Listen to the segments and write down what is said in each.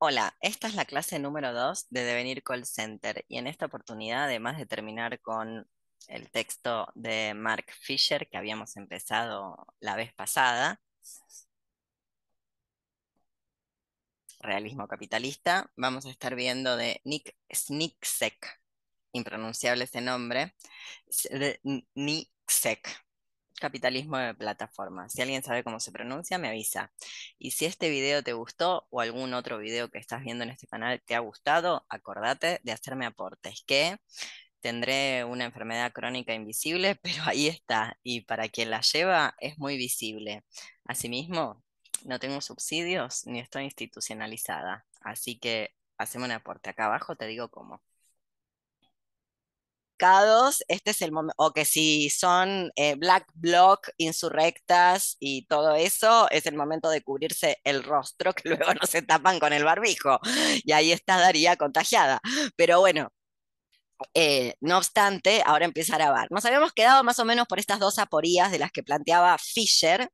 Hola, esta es la clase número 2 de Devenir Call Center y en esta oportunidad, además de terminar con el texto de Mark Fisher que habíamos empezado la vez pasada, Realismo Capitalista, vamos a estar viendo de Nick Sniksek, impronunciable ese nombre, Niksek, capitalismo de plataforma. Si alguien sabe cómo se pronuncia, me avisa. Y si este video te gustó o algún otro video que estás viendo en este canal te ha gustado, acordate de hacerme aportes, que tendré una enfermedad crónica invisible, pero ahí está. Y para quien la lleva es muy visible. Asimismo, no tengo subsidios ni estoy institucionalizada. Así que haceme un aporte. Acá abajo te digo cómo este es el momento, o que si son eh, black bloc, insurrectas y todo eso, es el momento de cubrirse el rostro, que luego no se tapan con el barbijo. Y ahí está Daría contagiada. Pero bueno, eh, no obstante, ahora empieza a grabar. Nos habíamos quedado más o menos por estas dos aporías de las que planteaba Fisher.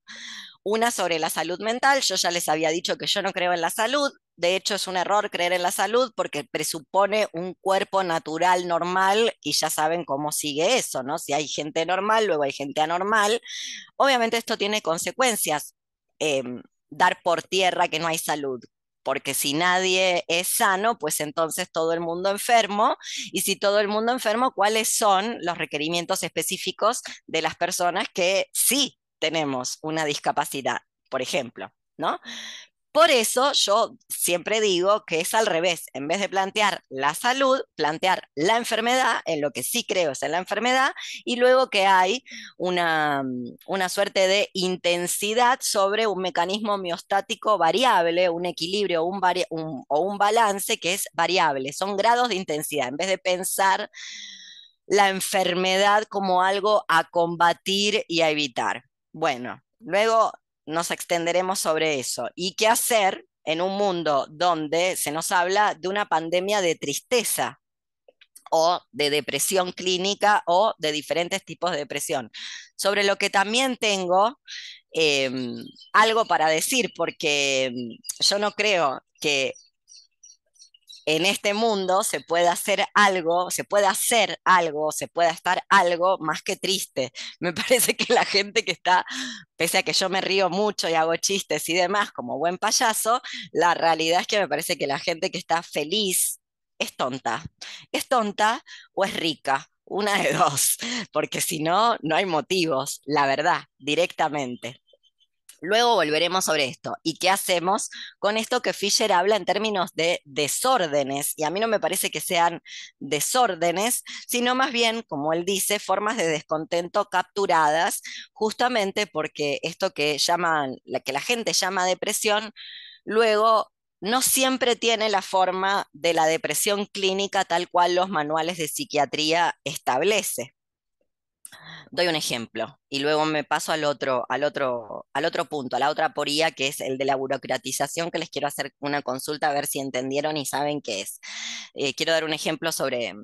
Una sobre la salud mental, yo ya les había dicho que yo no creo en la salud, de hecho, es un error creer en la salud porque presupone un cuerpo natural normal y ya saben cómo sigue eso, ¿no? Si hay gente normal, luego hay gente anormal. Obviamente esto tiene consecuencias. Em, dar por tierra que no hay salud, porque si nadie es sano, pues entonces todo el mundo enfermo, y si todo el mundo enfermo, ¿cuáles son los requerimientos específicos de las personas que sí tenemos una discapacidad, por ejemplo? ¿No? Por eso yo siempre digo que es al revés, en vez de plantear la salud, plantear la enfermedad, en lo que sí creo es en la enfermedad, y luego que hay una, una suerte de intensidad sobre un mecanismo miostático variable, un equilibrio o un balance que es variable, son grados de intensidad, en vez de pensar la enfermedad como algo a combatir y a evitar. Bueno, luego nos extenderemos sobre eso. ¿Y qué hacer en un mundo donde se nos habla de una pandemia de tristeza o de depresión clínica o de diferentes tipos de depresión? Sobre lo que también tengo em, algo para decir, porque em, yo no creo que en este mundo se puede hacer algo, se puede hacer algo, se puede estar algo más que triste. Me parece que la gente que está, pese a que yo me río mucho y hago chistes y demás como buen payaso, la realidad es que me parece que la gente que está feliz es tonta. Es tonta o es rica. Una de dos, porque si no, no hay motivos, la verdad, directamente. Luego volveremos sobre esto. ¿Y qué hacemos con esto que Fisher habla en términos de desórdenes? Y a mí no me parece que sean desórdenes, sino más bien, como él dice, formas de descontento capturadas, justamente porque esto que llaman, que la gente llama depresión, luego no siempre tiene la forma de la depresión clínica tal cual los manuales de psiquiatría establecen doy un ejemplo y luego me paso al otro, al otro, al otro punto, a la otra poría, que es el de la burocratización, que les quiero hacer una consulta a ver si entendieron y saben qué es. Eh, quiero dar un ejemplo sobre,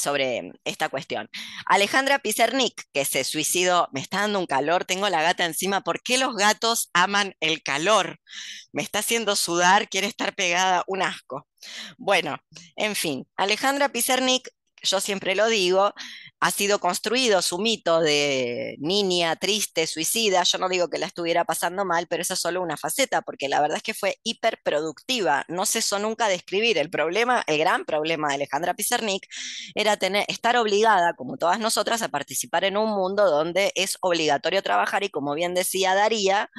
sobre esta cuestión. Alejandra Pizernik, que se suicidó, me está dando un calor, tengo la gata encima, ¿por qué los gatos aman el calor? Me está haciendo sudar, quiere estar pegada, un asco. Bueno, en fin, Alejandra Pizernik, yo siempre lo digo, ha sido construido su mito de niña triste, suicida. Yo no digo que la estuviera pasando mal, pero esa es solo una faceta, porque la verdad es que fue hiperproductiva. No cesó nunca de escribir. El problema, el gran problema de Alejandra Pizarnik era tener, estar obligada, como todas nosotras, a participar en un mundo donde es obligatorio trabajar y como bien decía Daría,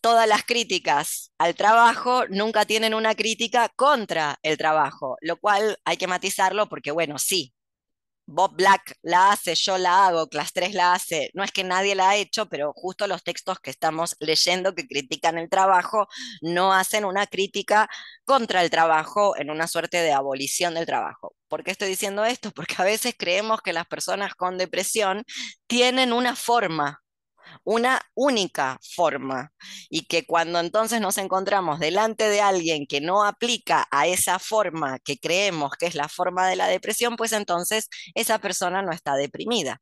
todas las críticas al trabajo nunca tienen una crítica contra el trabajo, lo cual hay que matizarlo porque, bueno, sí, Bob Black la hace, yo la hago, Class 3 la hace, no es que nadie la ha hecho, pero justo los textos que estamos leyendo que critican el trabajo no hacen una crítica contra el trabajo en una suerte de abolición del trabajo. ¿Por qué estoy diciendo esto? Porque a veces creemos que las personas con depresión tienen una forma una única forma y que cuando entonces nos encontramos delante de alguien que no aplica a esa forma que creemos que es la forma de la depresión, pues entonces esa persona no está deprimida.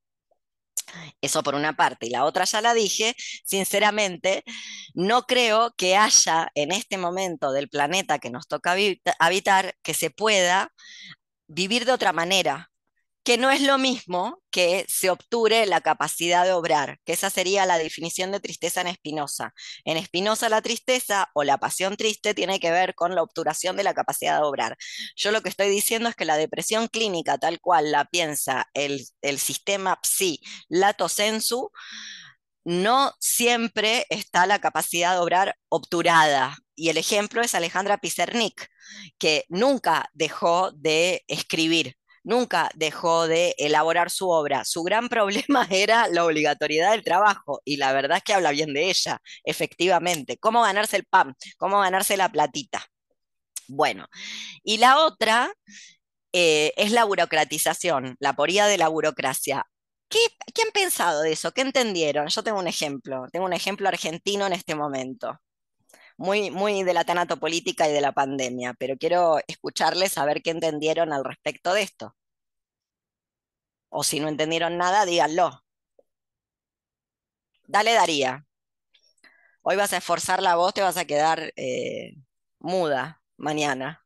Eso por una parte. Y la otra ya la dije, sinceramente, no creo que haya en este momento del planeta que nos toca habitar que se pueda vivir de otra manera que no es lo mismo que se obture la capacidad de obrar, que esa sería la definición de tristeza en Spinoza. En Spinoza la tristeza o la pasión triste tiene que ver con la obturación de la capacidad de obrar. Yo lo que estoy diciendo es que la depresión clínica, tal cual la piensa el, el sistema psi lato sensu, no siempre está la capacidad de obrar obturada. Y el ejemplo es Alejandra Pizernik, que nunca dejó de escribir nunca dejó de elaborar su obra. Su gran problema era la obligatoriedad del trabajo y la verdad es que habla bien de ella, efectivamente. ¿Cómo ganarse el pan? ¿Cómo ganarse la platita? Bueno, y la otra eh, es la burocratización, la poría de la burocracia. ¿Qué, ¿Qué han pensado de eso? ¿Qué entendieron? Yo tengo un ejemplo, tengo un ejemplo argentino en este momento muy, muy de la tanatopolítica y de la pandemia, pero quiero escucharles a ver qué entendieron al respecto de esto. O si no entendieron nada, díganlo. Dale, Daría. Hoy vas a esforzar la voz, te vas a quedar eh, muda mañana.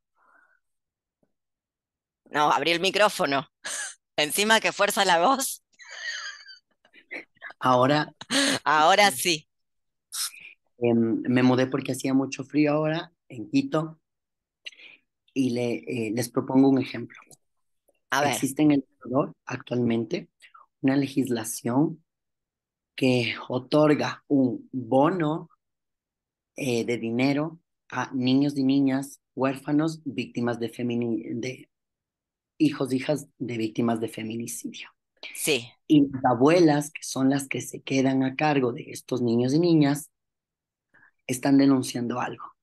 No, abrí el micrófono. Encima que fuerza la voz. Ahora. Ahora sí. Em, me mudé porque hacía mucho frío ahora en Quito y le, eh, les propongo un ejemplo. Existe en El Ecuador actualmente una legislación que otorga un bono eh, de dinero a niños y niñas huérfanos víctimas de, de hijos, hijas de víctimas de feminicidio. Sí. Y las abuelas, que son las que se quedan a cargo de estos niños y niñas, están denunciando algo.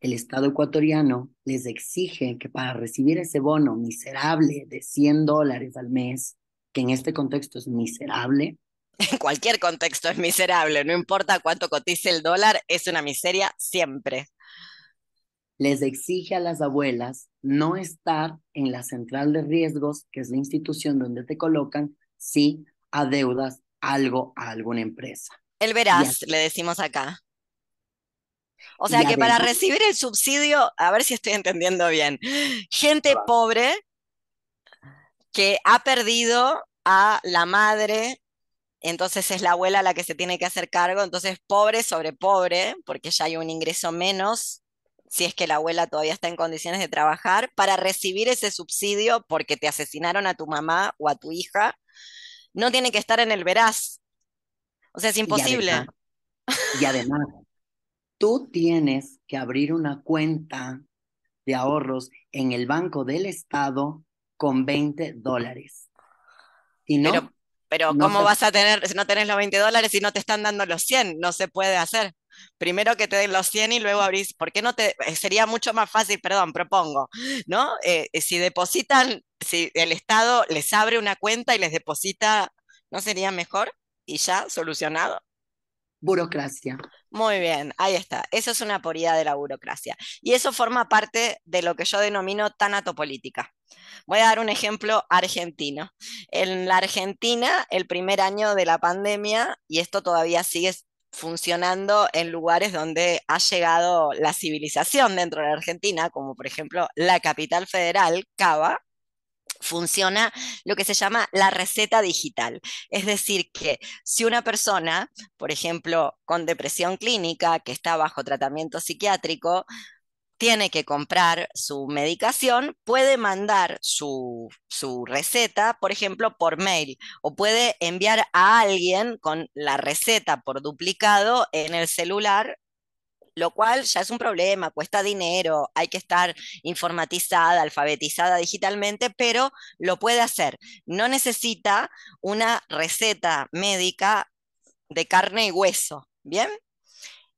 El Estado ecuatoriano les exige que para recibir ese bono miserable de 100 dólares al mes, que en este contexto es miserable. En cualquier contexto es miserable, no importa cuánto cotice el dólar, es una miseria siempre. Les exige a las abuelas no estar en la central de riesgos, que es la institución donde te colocan, si adeudas algo a alguna empresa. El verás, le decimos acá. O sea que para recibir el subsidio, a ver si estoy entendiendo bien, gente pobre que ha perdido a la madre, entonces es la abuela la que se tiene que hacer cargo, entonces pobre sobre pobre, porque ya hay un ingreso menos, si es que la abuela todavía está en condiciones de trabajar, para recibir ese subsidio porque te asesinaron a tu mamá o a tu hija, no tiene que estar en el veraz. O sea, es imposible. y además tú tienes que abrir una cuenta de ahorros en el Banco del Estado con 20 dólares. No, pero, ¿cómo vas a tener, si no tenés los 20 dólares y no te están dando los 100? No se puede hacer. Primero que te den los 100 y luego abrís, ¿por qué no te, eh, sería mucho más fácil, perdón, propongo, ¿no? Eh, eh, si depositan, si el Estado les abre una cuenta y les deposita, ¿no sería mejor? Y ya, solucionado burocracia. Muy bien, ahí está. Eso es una poría de la burocracia. Y eso forma parte de lo que yo denomino tanatopolítica. Voy a dar un ejemplo argentino. En la Argentina, el primer año de la pandemia, y esto todavía sigue funcionando en lugares donde ha llegado la civilización dentro de la Argentina, como por ejemplo la capital federal, Cava, funciona lo que se llama la receta digital. Es decir, que si una persona, por ejemplo, con depresión clínica, que está bajo tratamiento psiquiátrico, tiene que comprar su medicación, puede mandar su, su, receta, por ejemplo, por mail, o puede enviar a alguien con la receta por duplicado en el celular lo cual ya es un problema, cuesta dinero, hay que estar informatizada, alfabetizada digitalmente, pero lo puede hacer. No necesita una receta médica de carne y hueso, ¿bien?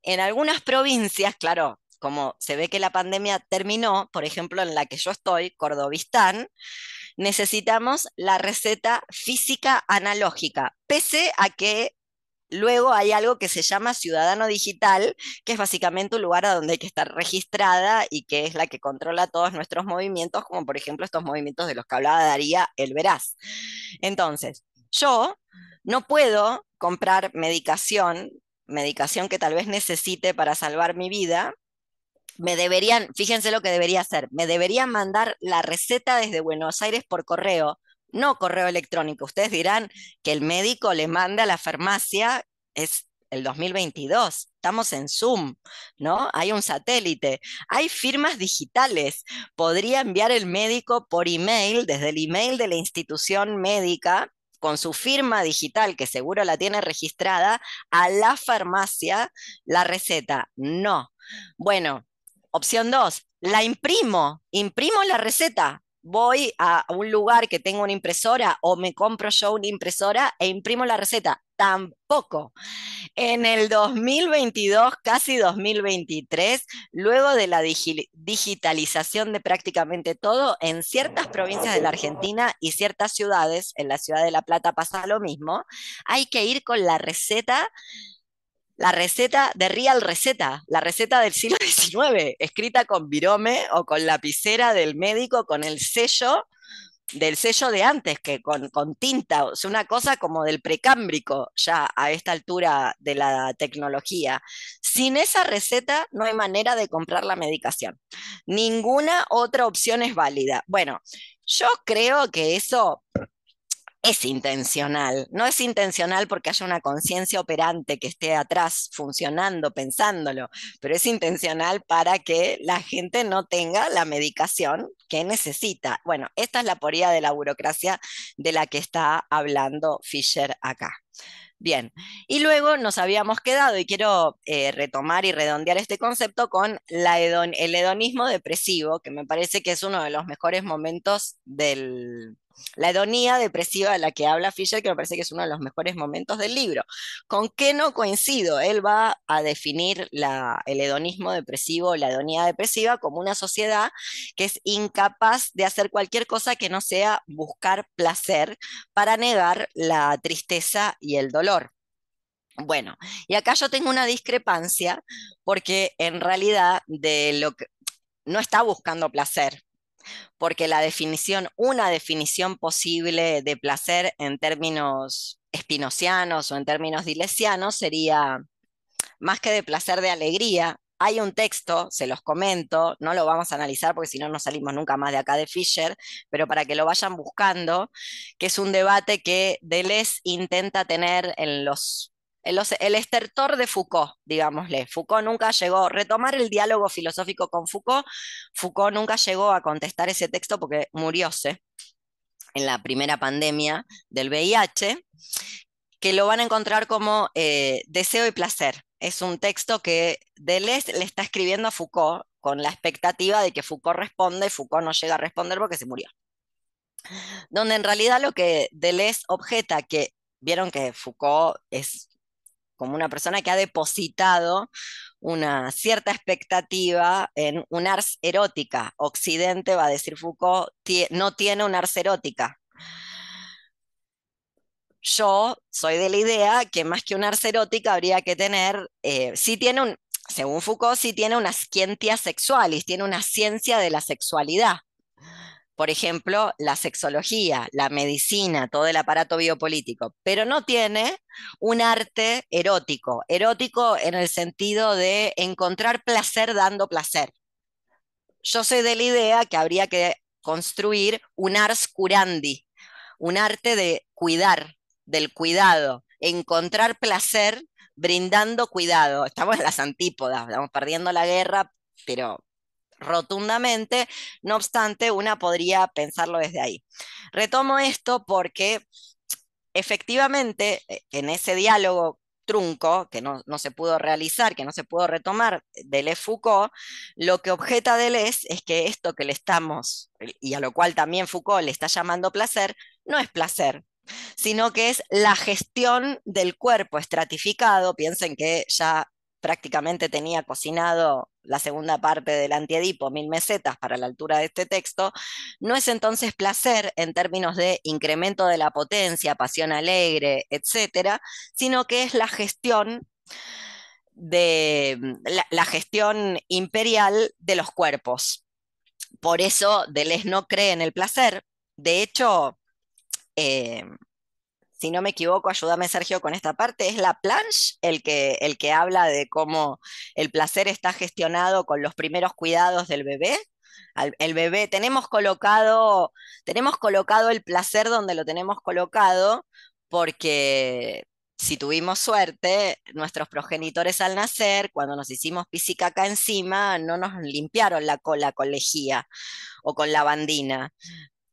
En algunas provincias, claro, como se ve que la pandemia terminó, por ejemplo, en la que yo estoy, Cordobistán, necesitamos la receta física analógica, pese a que Luego hay algo que se llama ciudadano digital, que es básicamente un lugar a donde hay que estar registrada y que es la que controla todos nuestros movimientos, como por ejemplo estos movimientos de los que hablaba Daría, el Veraz. Entonces, yo no puedo comprar medicación, medicación que tal vez necesite para salvar mi vida. Me deberían, fíjense lo que debería hacer, me deberían mandar la receta desde Buenos Aires por correo, no correo electrónico. Ustedes dirán que el médico le manda a la farmacia, es el 2022, estamos en Zoom, ¿no? Hay un satélite, hay firmas digitales. Podría enviar el médico por email, desde el email de la institución médica, con su firma digital, que seguro la tiene registrada, a la farmacia la receta. No. Bueno, opción dos, la imprimo, imprimo la receta. Voy a un lugar que tenga una impresora o me compro yo una impresora e imprimo la receta. Tampoco. En el 2022, casi 2023, luego de la digitalización de prácticamente todo, en ciertas provincias de la Argentina y ciertas ciudades, en la ciudad de La Plata pasa lo mismo, hay que ir con la receta la receta de Real Receta, la receta del siglo XIX, escrita con virome o con lapicera del médico, con el sello del sello de antes, que con, con tinta, o una cosa como del precámbrico ya a esta altura de la tecnología. Sin esa receta no hay manera de comprar la medicación. Ninguna otra opción es válida. Bueno, yo creo que eso es intencional. No es intencional porque haya una conciencia operante que esté atrás funcionando, pensándolo, pero es intencional para que la gente no tenga la medicación que necesita. Bueno, esta es la poría de la burocracia de la que está hablando Fisher acá. Bien, y luego nos habíamos quedado, y quiero eh, retomar y redondear este concepto con el hedonismo depresivo, que me parece que es uno de los mejores momentos del, la hedonía depresiva de la que habla Fisher, que me parece que es uno de los mejores momentos del libro. ¿Con qué no coincido? Él va a definir el hedonismo depresivo, la hedonía depresiva, como una sociedad que es incapaz de hacer cualquier cosa que no sea buscar placer para negar la tristeza y el dolor. Bueno, y acá yo tengo una discrepancia porque en realidad de lo que no está buscando placer, porque la definición, una definición posible de placer en términos espinocianos o en términos dilesianos sería más que de placer de alegría. Hay un texto, se los comento, no lo vamos a analizar porque si no no salimos nunca más de acá de Fisher, pero para que lo vayan buscando, que es un debate que Deleuze intenta tener en los el, estertor de Foucault, digámosle. Foucault nunca llegó, retomar el diálogo filosófico con Foucault, Foucault nunca llegó a contestar ese texto porque murióse en la primera pandemia del VIH, que lo van a encontrar como eh, Deseo y Placer. Es un texto que Deleuze le está escribiendo a Foucault con la expectativa de que Foucault responda Foucault no llega a responder porque se murió. Donde en realidad lo que Deleuze objeta, que vieron que Foucault es como una persona que ha depositado una cierta expectativa en un ars erótica. Occidente, va a decir Foucault, no tiene un ars erótica. Yo soy de la idea que más que un ars erótica habría que tener, eh, tiene un, según Foucault, sí tiene una scientia sexualis, tiene una ciencia de la sexualidad por ejemplo, la sexología, la medicina, todo el aparato biopolítico, pero no tiene un arte erótico, erótico en el sentido de encontrar placer dando placer. Yo soy de la idea que habría que construir un ars curandi, un arte de cuidar, del cuidado, encontrar placer brindando cuidado. Estamos en las antípodas, estamos perdiendo la guerra, pero rotundamente, no obstante, una podría pensarlo desde ahí. Retomo esto porque efectivamente e, en ese diálogo trunco que no, se pudo realizar, que no se pudo retomar de Foucault, lo que objeta Deleuze es que esto que le estamos, y a lo cual también Foucault le está llamando placer, no es placer, sino que es la gestión del cuerpo estratificado, piensen que ya prácticamente tenía cocinado la segunda parte del antiedipo, mil mesetas para la altura de este texto, no es entonces placer en términos de incremento de la potencia, pasión alegre, etcétera, sino que es la gestión de la, gestión imperial de los cuerpos. Por eso Deleuze no cree en el placer. De hecho, eh, si no me equivoco, ayúdame Sergio con esta parte, es la planche el que, el que habla de cómo el placer está gestionado con los primeros cuidados del bebé. el bebé, tenemos colocado, tenemos colocado el placer donde lo tenemos colocado, porque si tuvimos suerte, nuestros progenitores al nacer, cuando nos hicimos acá encima, no nos limpiaron la cola con lejía o con lavandina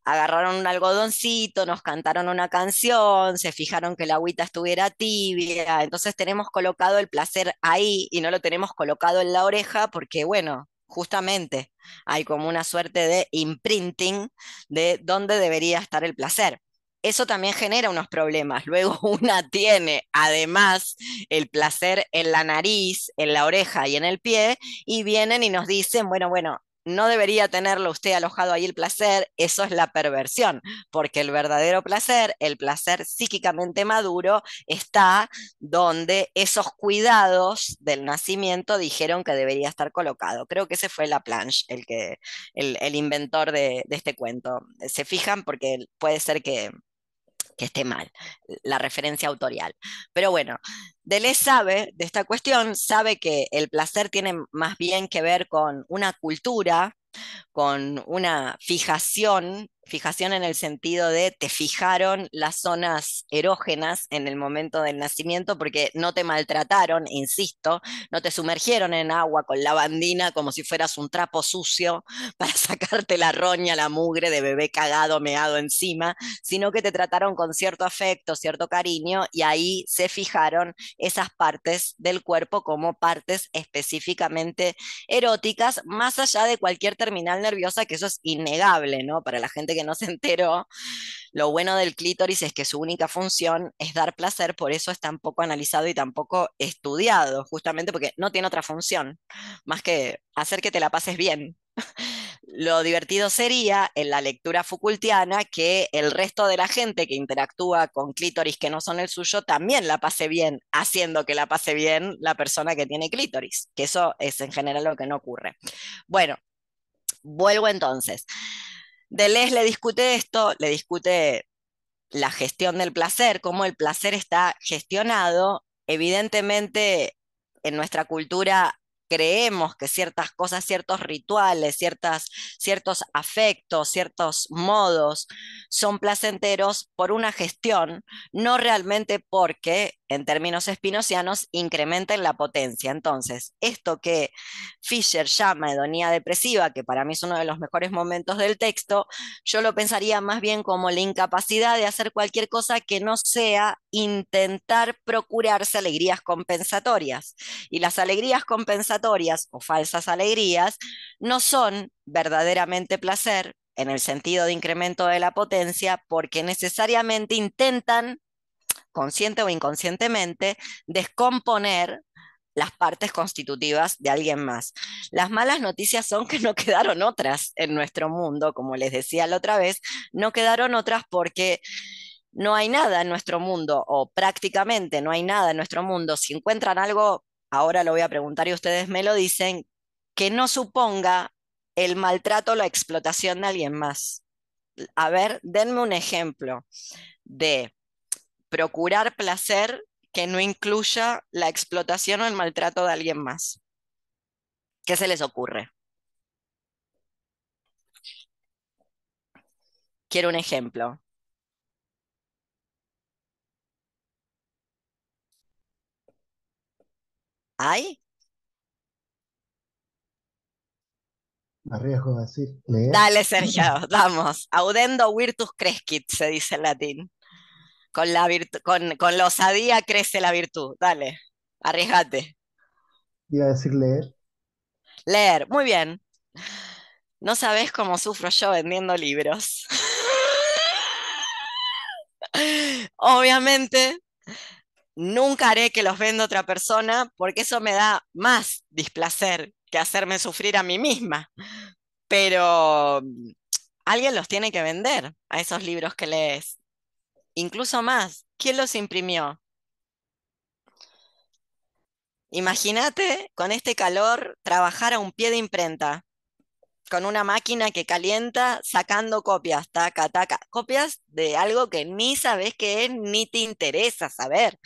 agarraron un algodoncito, nos cantaron una canción, se fijaron que la agüita estuviera tibia, entonces tenemos colocado el placer ahí y no lo tenemos colocado en la oreja porque, bueno, justamente hay como una suerte de imprinting de dónde debería estar el placer. Eso también genera unos problemas. Luego una tiene además el placer en la nariz, en la oreja y en el pie y vienen y nos dicen, bueno, bueno, no debería tenerlo usted alojado ahí el placer, eso es la perversión, porque el verdadero placer, el placer psíquicamente maduro, está donde esos cuidados del nacimiento dijeron que debería estar colocado. Creo que ese fue la planche, el, que, el, inventor de este cuento. Se fijan porque puede ser que, que esté mal, la referencia autorial. Pero bueno, Deleuze sabe de esta cuestión, sabe que el placer tiene más bien que ver con una cultura, con una fijación fijación en el sentido de te fijaron las zonas erógenas en el momento del nacimiento porque no te maltrataron, insisto, no te sumergieron en agua con lavandina como si fueras un trapo sucio para sacarte la roña, la mugre de bebé cagado, meado encima, sino que te trataron con cierto afecto, cierto cariño y ahí se fijaron esas partes del cuerpo como partes específicamente eróticas, más allá de cualquier terminal nerviosa, que eso es innegable, ¿no? Para la gente que no se enteró, lo bueno del clítoris es que su única función es dar placer, por eso es tan poco analizado y tan poco estudiado, justamente porque no tiene otra función, más que hacer que te la pases bien. Lo divertido sería en la lectura Foucaultiana que el resto de la gente que interactúa con clítoris que no son el suyo también la pase bien, haciendo que la pase bien la persona que tiene clítoris, que eso es en general lo que no ocurre. Bueno, vuelvo entonces. Deleuze le discute esto, le discute la gestión del placer, cómo el placer está gestionado. Evidentemente, en nuestra cultura creemos que ciertas cosas, ciertos rituales, ciertas, ciertos afectos, ciertos modos son placenteros por una gestión, no realmente porque en términos espinocianos, incrementen la potencia. Entonces, esto que Fisher llama hedonía depresiva, que para mí es uno de los mejores momentos del texto, yo lo pensaría más bien como la incapacidad de hacer cualquier cosa que no sea intentar procurarse alegrías compensatorias. Y las alegrías compensatorias o falsas alegrías no son verdaderamente placer en el sentido de incremento de la potencia porque necesariamente intentan consciente o inconscientemente, descomponer las partes constitutivas de alguien más. Las malas noticias son que no quedaron otras en nuestro mundo, como les decía la otra vez, no quedaron otras porque no hay nada en nuestro mundo, o prácticamente no hay nada en nuestro mundo. Si encuentran algo, ahora lo voy a preguntar y ustedes me lo dicen, que no suponga el maltrato o la explotación de alguien más. A ver, denme un ejemplo de procurar placer que no incluya la explotación o el maltrato de alguien más. ¿Qué se les ocurre? Quiero un ejemplo. ¿Hay? arriesgo a decir, leer. Dale, Sergio, vamos. Audendo virtus crescit, se dice en latín. Con la, con, con la osadía crece la virtud. Dale, arriesgate. Iba a decir leer. Leer, muy bien. No sabes cómo sufro yo vendiendo libros. Obviamente, nunca haré que los venda otra persona porque eso me da más displacer que hacerme sufrir a mí misma. Pero mm, alguien los tiene que vender a esos libros que lees incluso más. ¿Quién los imprimió? Imagínate con este calor trabajar a un pie de imprenta. con una máquina que calienta, sacando copias, taca, taca, copias de algo que ni sabes qué es, ni te interesa saber,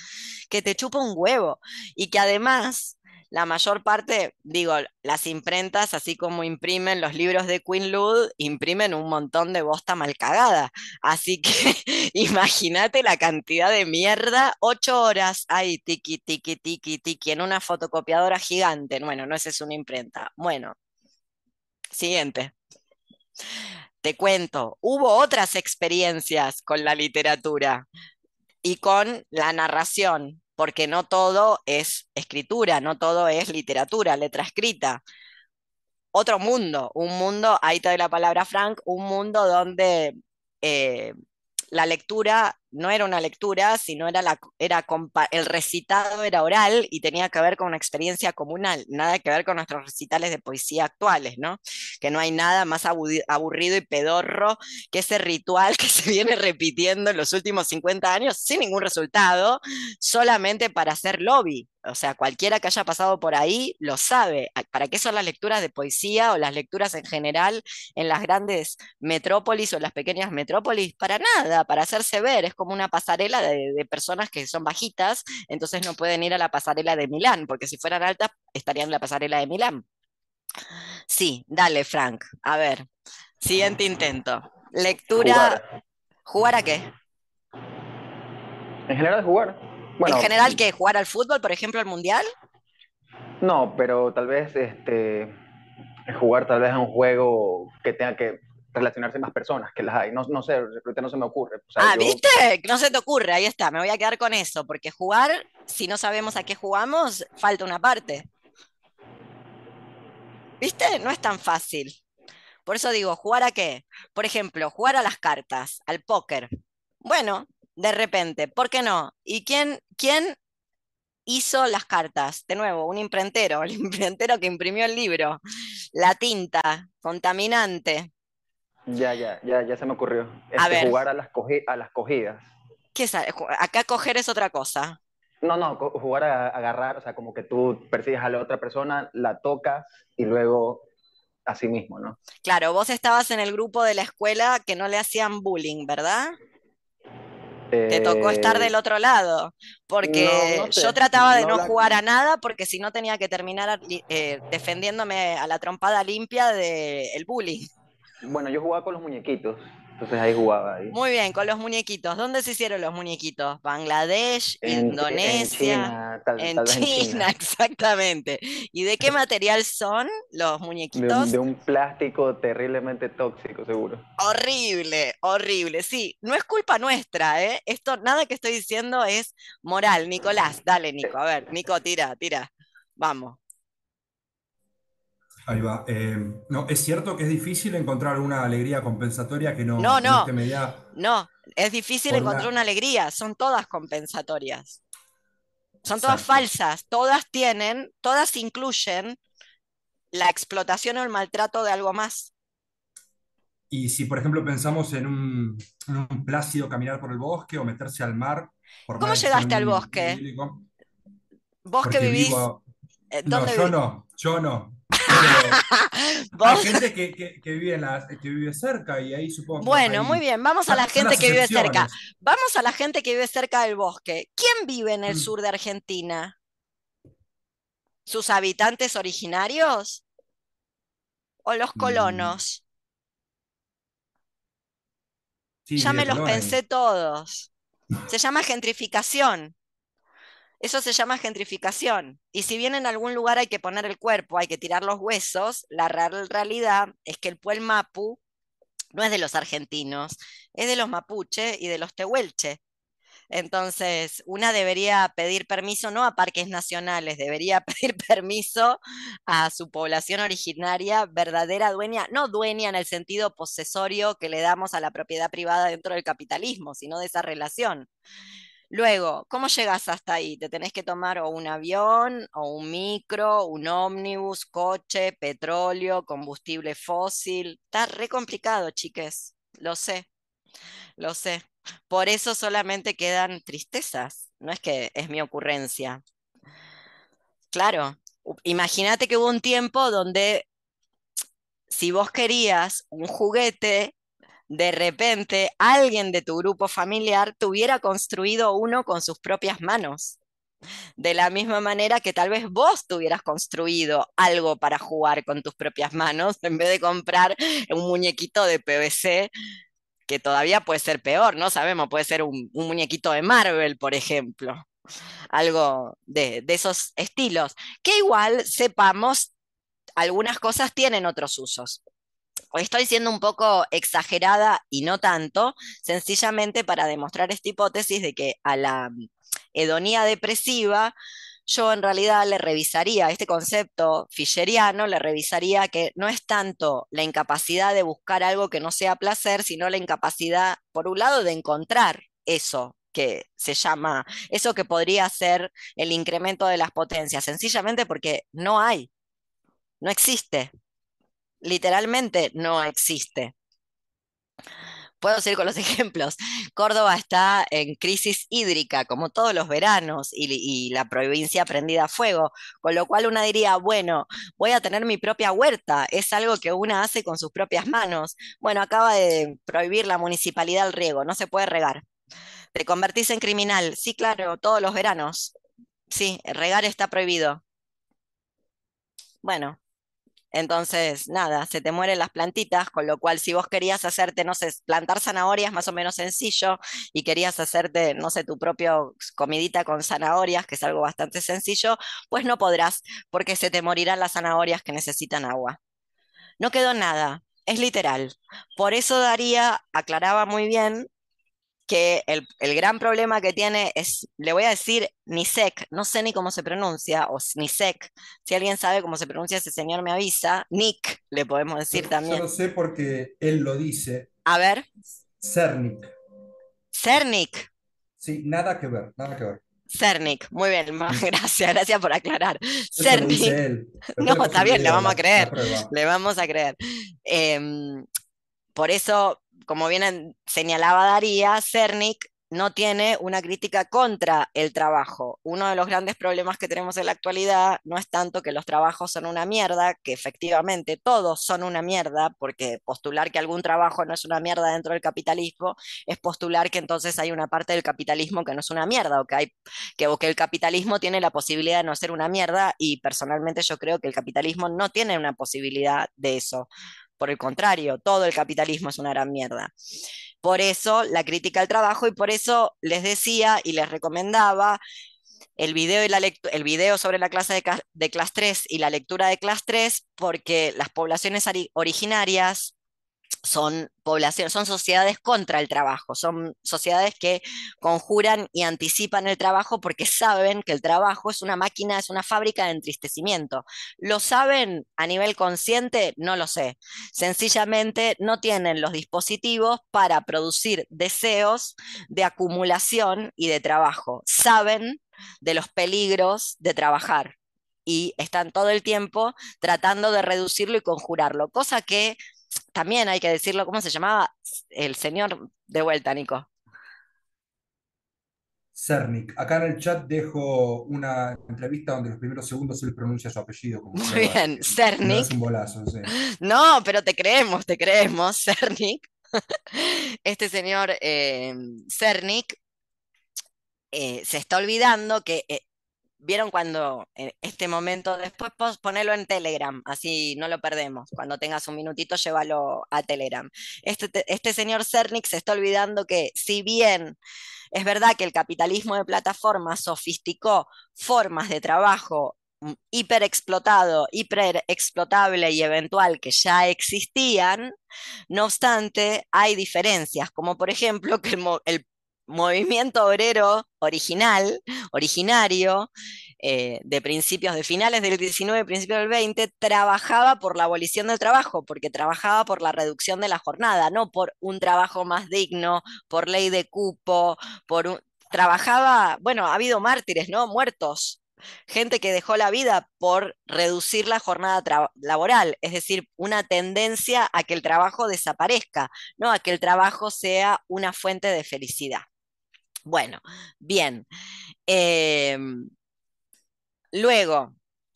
que te chupa un huevo y que además la mayor parte, digo, las imprentas, así como imprimen los libros de Queen Lud, imprimen un montón de bosta mal cagada. Así que imagínate la cantidad de mierda, ocho horas ahí, tiki, tiki, tiki, tiki, en una fotocopiadora gigante. Bueno, no esa es una imprenta. Bueno, siguiente. Te cuento, hubo otras experiencias con la literatura y con la narración porque no todo es escritura, no todo es literatura, letra escrita. Otro mundo, un mundo, ahí te doy la palabra Frank, un mundo donde eh, la lectura no era una lectura, sino era, la, era el recitado era oral y tenía que ver con una experiencia comunal, nada que ver con nuestros recitales de poesía actuales, ¿no? Que no hay nada más aburrido y pedorro que ese ritual que se viene repitiendo en los últimos 50 años sin ningún resultado, solamente para hacer lobby. O sea, cualquiera que haya pasado por ahí lo sabe. ¿Para qué son las lecturas de poesía o las lecturas en general en las grandes metrópolis o las pequeñas metrópolis? Para nada, para hacerse ver. Es como una pasarela de, personas que son bajitas, entonces no pueden ir a la pasarela de Milán, porque si fueran altas estarían en la pasarela de Milán. Sí, dale, Frank. A ver, siguiente intento. Lectura. ¿Jugar, a qué? En general, jugar. Bueno, ¿En general qué? ¿Jugar al fútbol, por ejemplo, al mundial? No, pero tal vez este, jugar tal vez a un juego que tenga que relacionarse más personas que las hay. No, no sé, ahorita no se me ocurre. ah, ¿viste? No se te ocurre, ahí está, me voy a quedar con eso, porque jugar, si no sabemos a qué jugamos, falta una parte. ¿Viste? No es tan fácil. Por eso digo, ¿jugar a qué? Por ejemplo, jugar a las cartas, al póker. Bueno, de repente, ¿por qué no? ¿Y quién, quién hizo las cartas? De nuevo, un imprentero, el imprentero que imprimió el libro. La tinta, contaminante. Ya, ya, ya, ya se me ocurrió. a este, ver. Jugar a las, a las cogidas. ¿Qué es? Acá coger es otra cosa. No, no, jugar a agarrar, o sea, como que tú persigues a la otra persona, la tocas y luego a sí mismo, ¿no? Claro, vos estabas en el grupo de la escuela que no le hacían bullying, ¿verdad? Te tocó estar del otro lado, porque yo trataba de no, jugar a nada, porque si no tenía que terminar eh, defendiéndome a la trompada limpia del bullying. Bueno, yo jugaba con los muñequitos, entonces ahí jugaba. Ahí. Muy bien, con los muñequitos. ¿Dónde se hicieron los muñequitos? Bangladesh, Indonesia, en China, exactamente. ¿Y de qué material son los muñequitos? De, un plástico terriblemente tóxico, seguro. Horrible, horrible. Sí, no es culpa nuestra, ¿eh? Esto, nada que estoy diciendo es moral. Nicolás, dale, Nico. A ver, Nico, tira, tira. Vamos. Ahí va. Eh, no, es cierto que es difícil encontrar una alegría compensatoria que no. No, no. No, es difícil encontrar una alegría. Son todas compensatorias. Son todas falsas. Todas tienen, todas incluyen la explotación o el maltrato de algo más. Y si, por ejemplo, pensamos en un, plácido caminar por el bosque o meterse al mar. ¿Cómo llegaste al bosque? ¿Vos que vivís? Eh, no, yo no, yo no. Hay gente que, vive cerca y ahí supongo Bueno, muy bien, vamos a la gente que vive cerca. Vamos a la gente que vive cerca del bosque. ¿Quién vive en el mm. sur de Argentina? ¿Sus habitantes originarios? ¿O los mm. colonos? ya me los pensé todos. Se llama gentrificación. Eso se llama gentrificación. Y si bien en algún lugar hay que poner el cuerpo, hay que tirar los huesos, la realidad es que el pueblo mapu no es de los argentinos, es de los mapuche y de los tehuelche. Entonces, una debería pedir permiso no a parques nacionales, debería pedir permiso a su población originaria, verdadera dueña, no dueña en el sentido posesorio que le damos a la propiedad privada dentro del capitalismo, sino de esa relación. Luego, ¿cómo llegas hasta ahí? Te tenés que tomar o un avión, o un micro, un ómnibus, coche, petróleo, combustible fósil. Está re complicado, chiques. Lo sé, lo sé. Por eso solamente quedan tristezas. No es que es mi ocurrencia. Claro, imagínate que hubo un tiempo donde si vos querías un juguete, de repente alguien de tu grupo familiar tuviera construido uno con sus propias manos. De la misma manera que tal vez vos tuvieras construido algo para jugar con tus propias manos en vez de comprar un muñequito de PVC que todavía puede ser peor, no sabemos, puede ser un, muñequito de Marvel, por ejemplo, algo de, de esos estilos, que igual sepamos, algunas cosas tienen otros usos estoy siendo un poco exagerada y no tanto, sencillamente para demostrar esta hipótesis de que a la hedonía depresiva yo en realidad le revisaría este concepto fischeriano, le revisaría que no es tanto la incapacidad de buscar algo que no sea placer, sino la incapacidad, por un lado, de encontrar eso que se llama, eso que podría ser el incremento de las potencias, sencillamente porque no hay, no existe, literalmente no existe. Puedo seguir con los ejemplos. Córdoba está en crisis hídrica, como todos los veranos, y, la provincia prendida a fuego, con lo cual una diría, bueno, voy a tener mi propia huerta, es algo que una hace con sus propias manos. Bueno, acaba de prohibir la municipalidad el riego, no se puede regar. Te convertís en criminal, sí, claro, todos los veranos. Sí, regar está prohibido. Bueno, entonces, nada, se te mueren las plantitas, con lo cual si vos querías hacerte, no sé, plantar zanahorias más o menos sencillo y querías hacerte, no sé, tu propio comidita con zanahorias, que es algo bastante sencillo, pues no podrás porque se te morirán las zanahorias que necesitan agua. No quedó nada, es literal. Por eso Daría aclaraba muy bien que el, gran problema que tiene es, le voy a decir Nisek, no sé ni cómo se pronuncia, o Nisek, si alguien sabe cómo se pronuncia ese señor me avisa, Nick le podemos decir también. Yo lo sé porque él lo dice. A ver. Cernik. Cernik. Sí, nada que ver, nada que ver. Cernik, muy bien, gracias, gracias por aclarar. Cernik. No, está bien, le vamos a creer. Le vamos a creer. Em, por eso como bien señalaba Daría, Cernic no tiene una crítica contra el trabajo. Uno de los grandes problemas que tenemos en la actualidad no es tanto que los trabajos son una mierda, que efectivamente todos son una mierda, porque postular que algún trabajo no es una mierda dentro del capitalismo es postular que entonces hay una parte del capitalismo que no es una mierda, o que, o que el capitalismo tiene la posibilidad de no ser una mierda, y personalmente yo creo que el capitalismo no tiene una posibilidad de eso. Por el contrario, todo el capitalismo es una gran mierda. Por eso la crítica al trabajo y por eso les decía y les recomendaba el video, la el video sobre la clase de, de clase 3 y la lectura de clase 3, porque las poblaciones originarias son poblaciones, son sociedades contra el trabajo, son sociedades que conjuran y anticipan el trabajo porque saben que el trabajo es una máquina, es una fábrica de entristecimiento. ¿Lo saben a nivel consciente? No lo sé. Sencillamente no tienen los dispositivos para producir deseos de acumulación y de trabajo. Saben de los peligros de trabajar y están todo el tiempo tratando de reducirlo y conjurarlo, cosa que también hay que decirlo, ¿cómo se llamaba el señor de vuelta, Nico? Cernik. Acá en el chat dejo una entrevista donde los primeros segundos él pronuncia su apellido. Muy bien, Cernik. No un bolazo, No, pero te creemos, te creemos, Cernik. Este señor eh, Cernik eh, se está olvidando que eh, ¿Vieron cuando en este momento, después ponelo en Telegram, así no lo perdemos? Cuando tengas un minutito, llévalo a Telegram. Este, este señor Cernik se está olvidando que si bien es verdad que el capitalismo de plataformas sofisticó formas de trabajo mm, hiperexplotado, hiperexplotable y eventual que ya existían, no obstante, hay diferencias, como por ejemplo que el movimiento obrero original, originario, eh, de principios, de finales del 19 y principios del 20, trabajaba por la abolición del trabajo, porque trabajaba por la reducción de la jornada, no por un trabajo más digno, por ley de cupo, por un... Trabajaba, bueno, ha habido mártires, ¿no? Muertos, gente que dejó la vida por reducir la jornada laboral, es decir, una tendencia a que el trabajo desaparezca, no a que el trabajo sea una fuente de felicidad. Bueno, bien. Em, luego,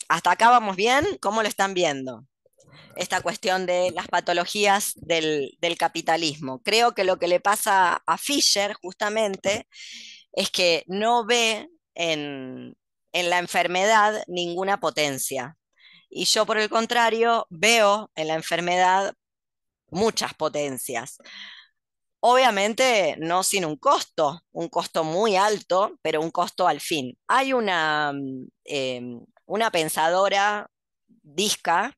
hasta acá vamos bien. ¿Cómo lo están viendo? esta cuestión de las patologías del, capitalismo. Creo que lo que le pasa a Fisher justamente es que no ve en, en la enfermedad ninguna potencia. Y yo, por el contrario, veo en la enfermedad muchas potencias. Obviamente no sin un costo, un costo muy alto, pero un costo al fin. Hay una, mm, em, una pensadora disca,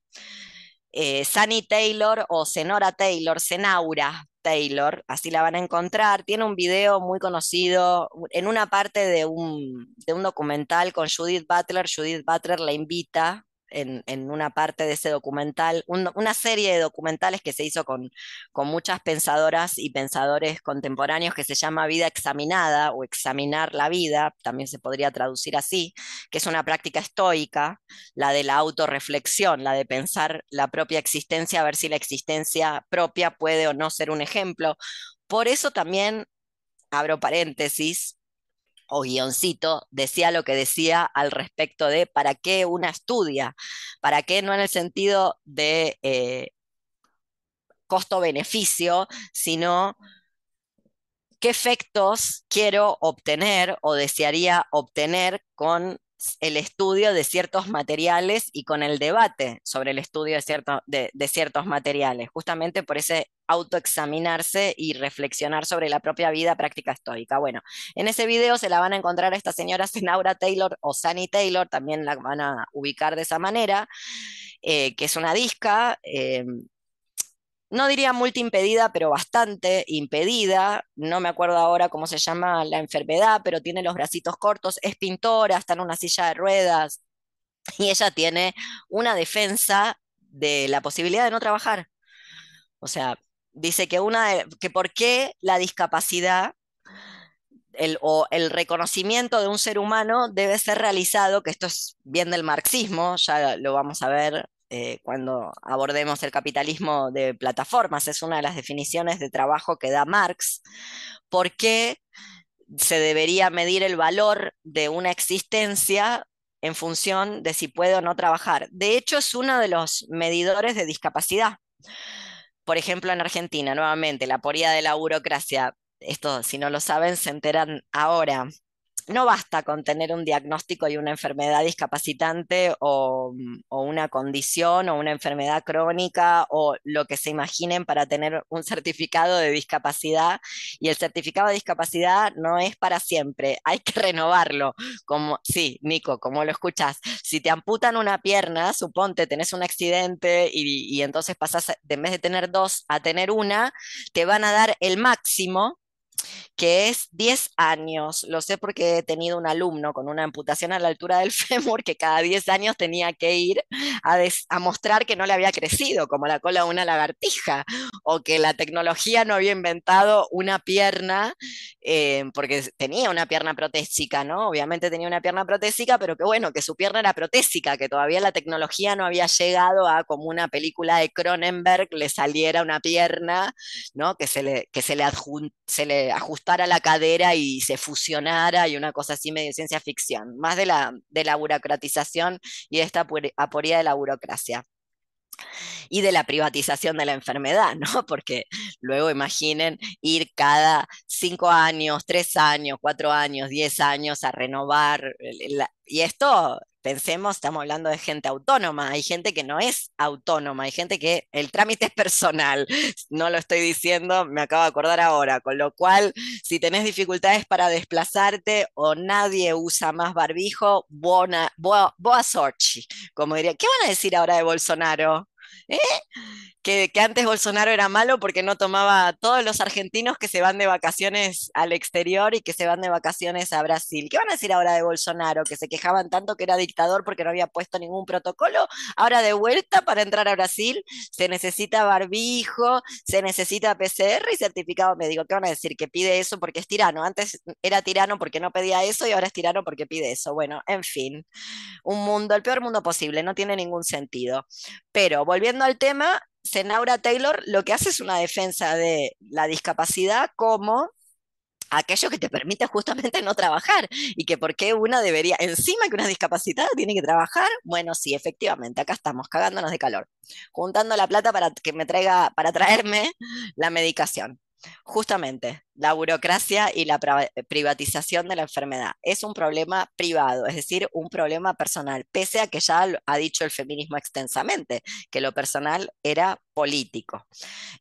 eh, Sunny Taylor o Senora Taylor, Senaura Taylor, así la van a encontrar. Tiene un video muy conocido en una parte de un, de un documental con Judith Butler. Judith Butler la invita en, una parte de ese documental, una serie de documentales que se hizo con, con muchas pensadoras y pensadores contemporáneos que se llama Vida Examinada o Examinar la Vida, también se podría traducir así, que es una práctica estoica, la de la autorreflexión, la de pensar la propia existencia, a ver si la existencia propia puede o no ser un ejemplo. Por eso también, abro paréntesis, o guioncito decía lo que decía al respecto de para qué una estudia, para qué no en el sentido de eh, costo-beneficio, sino qué efectos quiero obtener o desearía obtener con el estudio de ciertos materiales y con el debate sobre el estudio de, de, ciertos materiales, justamente por ese autoexaminarse y reflexionar sobre la propia vida práctica estoica. Bueno, en ese video se la van a encontrar a esta señora Senaura Taylor o Sunny Taylor, también la van a ubicar de esa manera, eh, que es una disca. Eh, no diría multiimpedida, pero bastante impedida. No me acuerdo ahora cómo se llama la enfermedad, pero tiene los bracitos cortos, es pintora, está en una silla de ruedas y ella tiene una defensa de la posibilidad de no trabajar. O sea, dice que una que por qué la discapacidad el, o el reconocimiento de un ser humano debe ser realizado, que esto es bien del marxismo, ya lo vamos a ver eh, cuando abordemos el capitalismo de plataformas, es una de las definiciones de trabajo que da Marx, ¿por qué se debería medir el valor de una existencia en función de si puede o no trabajar? De hecho, es uno de los medidores de discapacidad. Por ejemplo, en Argentina, nuevamente, la poría de la burocracia, esto si no lo saben, se enteran ahora no basta con tener un diagnóstico y una enfermedad discapacitante o, una condición o una enfermedad crónica o lo que se imaginen para tener un certificado de discapacidad. Y el certificado de discapacidad no es para siempre, hay que renovarlo. Como, sí, Nico, como lo escuchas, si te amputan una pierna, suponte tenés un accidente y, y entonces pasas de en vez de tener dos a tener una, te van a dar el máximo que es 10 años. Lo sé porque he tenido un alumno con una amputación a la altura del fémur que cada 10 años tenía que ir a, mostrar que no le había crecido, como la cola de una lagartija, o que la tecnología no había inventado una pierna, eh, porque tenía una pierna protésica, ¿no? Obviamente tenía una pierna protésica, pero que bueno, que su pierna era protésica, que todavía la tecnología no había llegado a como una película de Cronenberg le saliera una pierna, ¿no? Que se le, que se le, se le ajustara la cadera y se fusionara y una cosa así medio ciencia ficción, más de la, de la burocratización y esta aporía de la burocracia y de la privatización de la enfermedad, ¿no? Porque luego imaginen ir cada cinco años, tres años, cuatro años, diez años a renovar. y esto pensemos, estamos hablando de gente autónoma, hay gente que no es autónoma, hay gente que el trámite es personal, no lo estoy diciendo, me acabo de acordar ahora, con lo cual, si tenés dificultades para desplazarte o nadie usa más barbijo, buena, boa, boa sorte, como diría, ¿qué van a decir ahora de Bolsonaro? ¿Eh? Que, antes Bolsonaro era malo porque no tomaba todos los argentinos que se van de vacaciones al exterior y que se van de vacaciones a Brasil. ¿Qué van a decir ahora de Bolsonaro? Que se quejaban tanto que era dictador porque no había puesto ningún protocolo. Ahora de vuelta para entrar a Brasil se necesita barbijo, se necesita PCR y certificado médico. ¿Qué van a decir? Que pide eso porque es tirano. Antes era tirano porque no pedía eso y ahora es tirano porque pide eso. Bueno, en fin, un mundo, el peor mundo posible, no tiene ningún sentido. Pero volviendo al tema, Senaura Taylor lo que hace es una defensa de la discapacidad como aquello que te permite justamente no trabajar y que por qué una debería, encima que una discapacitada tiene que trabajar, bueno, sí, efectivamente, acá estamos cagándonos de calor, juntando la plata para que me traiga, para traerme la medicación. Justamente, la burocracia y la privatización de la enfermedad es un problema privado, es decir, un problema personal, pese a que ya ha dicho el feminismo extensamente, que lo personal era político.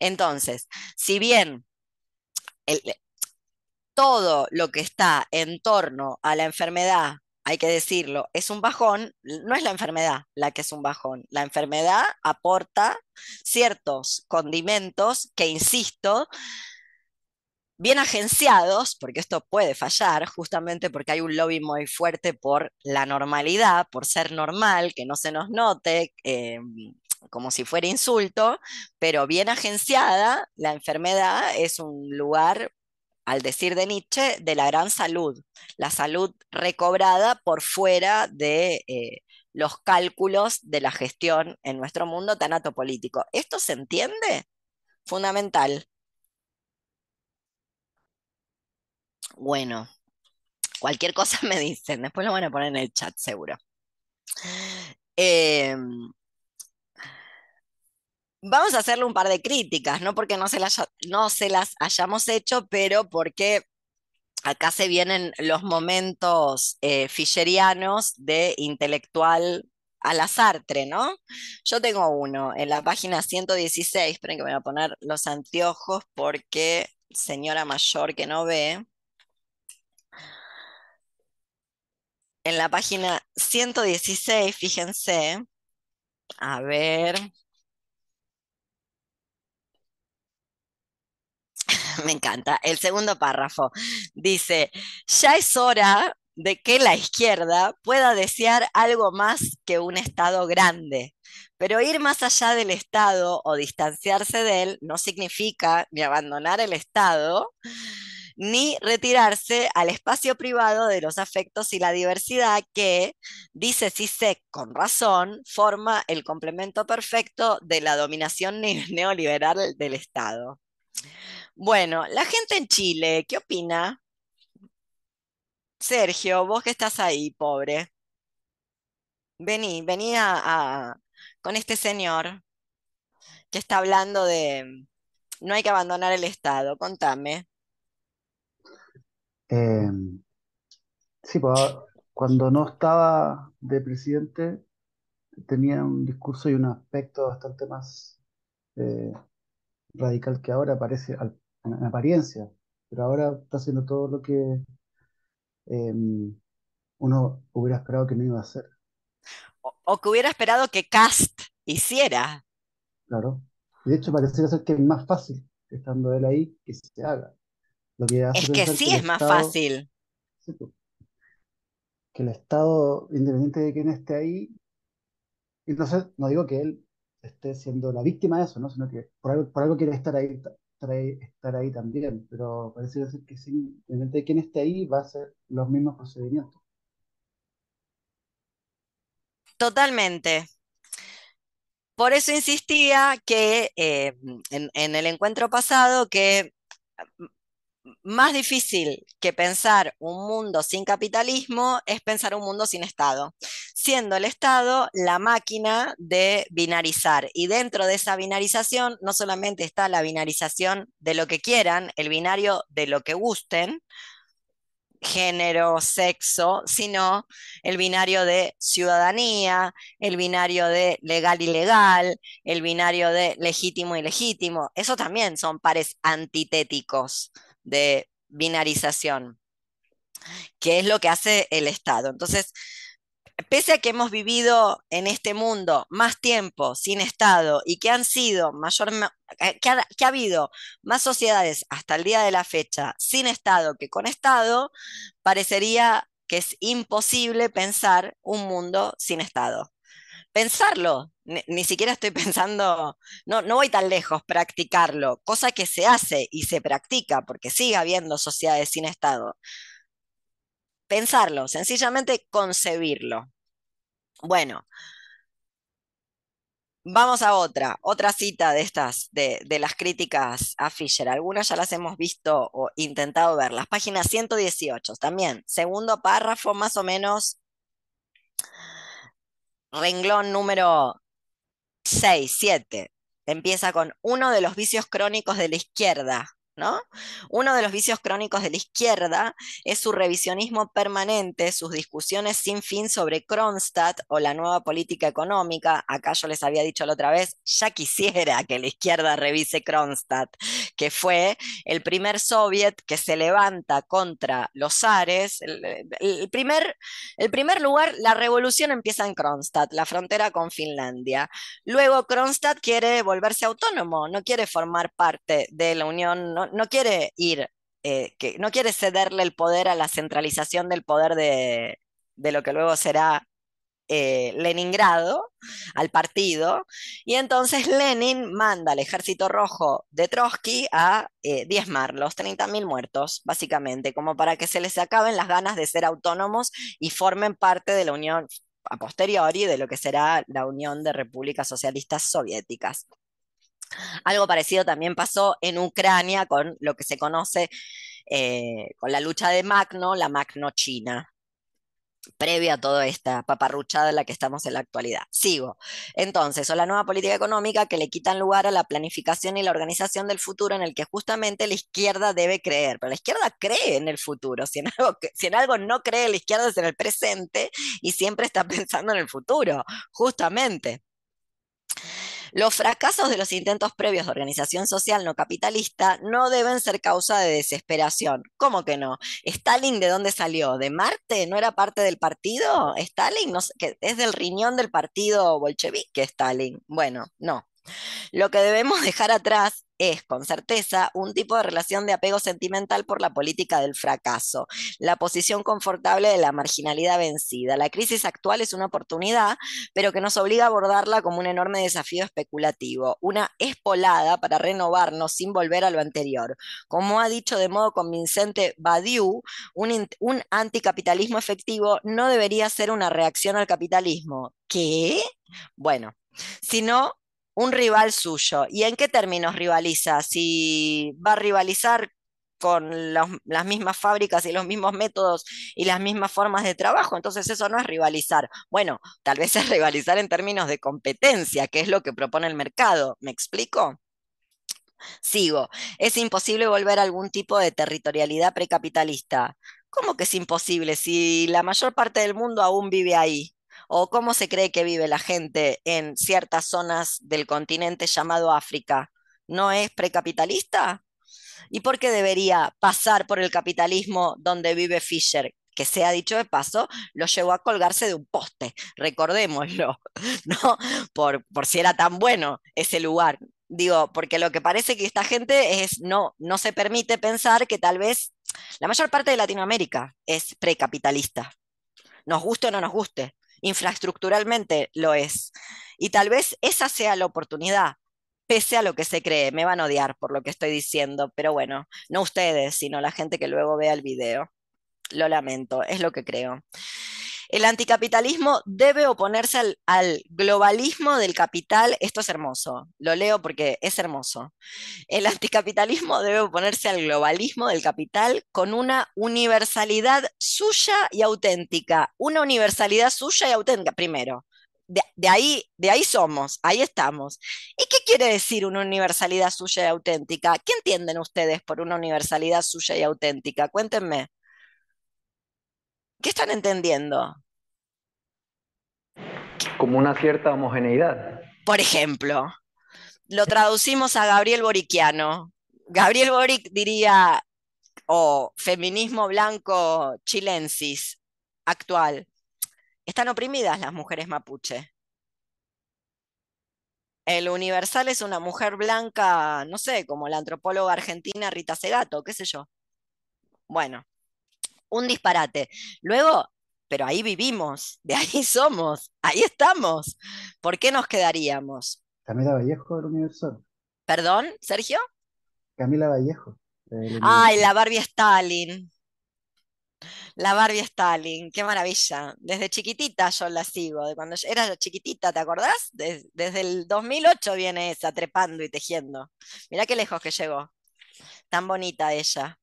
Entonces, si bien el, todo lo que está en torno a la enfermedad, hay que decirlo, es un bajón, no es la enfermedad la que es un bajón. La enfermedad aporta ciertos condimentos que, insisto, bien agenciados, porque esto puede fallar, justamente porque hay un lobby muy fuerte por la normalidad, por ser normal, que no se nos note. Eh, como si fuera insulto, pero bien agenciada, la enfermedad es un lugar al decir de Nietzsche, de la gran salud, la salud recobrada por fuera de eh, los cálculos de la gestión en nuestro mundo tan atopolítico. ¿Esto se entiende? Fundamental. Bueno, cualquier cosa me dicen, después lo van a poner en el chat seguro. Eh, Vamos a hacerle un par de críticas, no porque no se, las, no se las hayamos hecho, pero porque acá se vienen los momentos eh, de intelectual a la Sartre, ¿no? Yo tengo uno en la página 116, esperen que me voy a poner los anteojos porque señora mayor que no ve. En la página 116, fíjense, a ver, me encanta. El segundo párrafo dice, ya es hora de que la izquierda pueda desear algo más que un Estado grande. Pero ir más allá del Estado o distanciarse de él no significa ni abandonar el Estado, ni retirarse al espacio privado de los afectos y la diversidad que, dice Sisek con razón, forma el complemento perfecto de la dominación neoliberal del Estado. Bueno, la gente en Chile, ¿qué opina? Sergio, vos que estás ahí, pobre. Vení, vení con este señor que está hablando de no hay que abandonar el Estado. Contame. Em, sí, pues, cuando no estaba de presidente tenía un discurso y un aspecto bastante más eh, radical que ahora parece al, en, apariencia, pero ahora está haciendo todo lo que em, uno hubiera esperado que no iba a hacer. O, que hubiera esperado que Cast hiciera. Claro. Y de hecho pareciera ser que es más fácil, estando él ahí, que se haga. Lo que es que sí es más fácil. Que el Estado, independiente de quién esté ahí, entonces no digo que él esté siendo la víctima de eso, ¿no? sino que por algo, por algo quiere estar ahí estar ahí, también, pero parece ser que sin, de quien esté ahí va a ser los mismos procedimientos. Totalmente. Por eso insistía que eh, en, el encuentro pasado que más difícil que pensar un mundo sin capitalismo es pensar un mundo sin Estado, siendo el Estado la máquina de binarizar. Y dentro de esa binarización no solamente está la binarización de lo que quieran, el binario de lo que gusten, género, sexo, sino el binario de ciudadanía, el binario de legal y legal, el binario de legítimo y legítimo. Eso también son pares antitéticos de binarización, que es lo que hace el Estado. Entonces, pese a que hemos vivido en este mundo más tiempo sin Estado y que han sido mayor, eh, que ha, que ha, habido más sociedades hasta el día de la fecha sin Estado que con Estado, parecería que es imposible pensar un mundo sin Estado pensarlo, ni, siquiera estoy pensando, no, no voy tan lejos, practicarlo, cosa que se hace y se practica porque sigue habiendo sociedades sin Estado. Pensarlo, sencillamente concebirlo. Bueno, Vamos a otra, otra cita de estas, de, de, las críticas a Fisher. Algunas ya las hemos visto o intentado verlas. Página 118, también, segundo párrafo, más o menos, renglón número 6, 7. Empieza con uno de los vicios crónicos de la izquierda, ¿no? Uno de los vicios crónicos de la izquierda es su revisionismo permanente, sus discusiones sin fin sobre Kronstadt o la nueva política económica. Acá yo les había dicho la otra vez, ya quisiera que la izquierda revise Kronstadt, que fue el primer soviet que se levanta contra los zares. El, primer, el primer lugar, la revolución empieza en Kronstadt, la frontera con Finlandia. Luego Kronstadt quiere volverse autónomo, no quiere formar parte de la Unión no, quiere ir, eh, que, no quiere cederle el poder a la centralización del poder de, lo que luego será eh, Leningrado al partido, y entonces Lenin manda al ejército rojo de Trotsky a eh, diezmar los 30.000 muertos, básicamente, como para que se les acaben las ganas de ser autónomos y formen parte de la Unión a posteriori de lo que será la Unión de Repúblicas Socialistas Soviéticas. Algo parecido también pasó en Ucrania con lo que se conoce eh, con la lucha de Magno, la Magno China previa a toda esta paparruchada en la que estamos en la actualidad. Sigo. Entonces, o la nueva política económica que le quitan lugar a la planificación y la organización del futuro en el que justamente la izquierda debe creer. Pero la izquierda cree en el futuro. Si en algo, si en algo no cree la izquierda es en el presente y siempre está pensando en el futuro, justamente. Los fracasos de los intentos previos de organización social no capitalista no deben ser causa de desesperación. ¿Cómo que no? ¿Stalin de dónde salió? ¿De Marte? ¿No era parte del partido? ¿Stalin? No, que es del riñón del partido bolchevique, Stalin. Bueno, no. Lo que debemos dejar atrás es, con certeza, un tipo de relación de apego sentimental por la política del fracaso, la posición confortable de la marginalidad vencida. La crisis actual es una oportunidad, pero que nos obliga a abordarla como un enorme desafío especulativo, una espolada para renovarnos sin volver a lo anterior. Como ha dicho de modo convincente Badiou, un, un anticapitalismo efectivo no debería ser una reacción al capitalismo. ¿Qué? Bueno, sino un rival suyo. ¿Y en qué términos rivaliza? Si va a rivalizar con las mismas fábricas y los mismos métodos y las mismas formas de trabajo, entonces eso no es rivalizar. Bueno, tal vez es rivalizar en términos de competencia, que es lo que propone el mercado. ¿Me explico? Sigo. Es imposible volver a algún tipo de territorialidad precapitalista. ¿Cómo que es imposible si la mayor parte del mundo aún vive ahí? O cómo se cree que vive la gente en ciertas zonas del continente llamado África, ¿no es precapitalista? ¿Y por qué debería pasar por el capitalismo donde vive Fisher? Que sea dicho de paso, lo llevó a colgarse de un poste, recordémoslo, ¿no? Por, por si era tan bueno ese lugar. Digo, porque lo que parece que esta gente es, no, no se permite pensar que tal vez la mayor parte de Latinoamérica es precapitalista. Nos guste o no nos guste infraestructuralmente lo es. Y tal vez esa sea la oportunidad, pese a lo que se cree. Me van a odiar por lo que estoy diciendo, pero bueno, no ustedes, sino la gente que luego vea el video. Lo lamento, es lo que creo. El anticapitalismo debe oponerse al, globalismo del capital. Esto es hermoso, lo leo porque es hermoso. El anticapitalismo debe oponerse al globalismo del capital con una universalidad suya y auténtica. Una universalidad suya y auténtica, primero. De, ahí, de ahí somos, ahí estamos. ¿Y qué quiere decir una universalidad suya y auténtica? ¿Qué entienden ustedes por una universalidad suya y auténtica? Cuéntenme. ¿Qué están entendiendo? Como una cierta homogeneidad. Por ejemplo, lo traducimos a Gabriel Boriquiano. Gabriel Boric diría, o feminismo blanco chilensis actual, están oprimidas las mujeres mapuche. El universal es una mujer blanca, no sé, como la antropóloga argentina Rita Segato, qué sé yo. Bueno, un disparate. Luego, pero ahí vivimos, de ahí somos, ahí estamos. ¿Por qué nos quedaríamos? Camila Vallejo del Universal. ¿Perdón, Sergio? Camila Vallejo. Ay, la Barbie Stalin. La Barbie Stalin, qué maravilla. Desde chiquitita yo la sigo, de cuando era chiquitita, ¿te acordás? desde el 2008 viene esa, trepando y tejiendo. Mirá qué lejos que llegó. Tan bonita ella.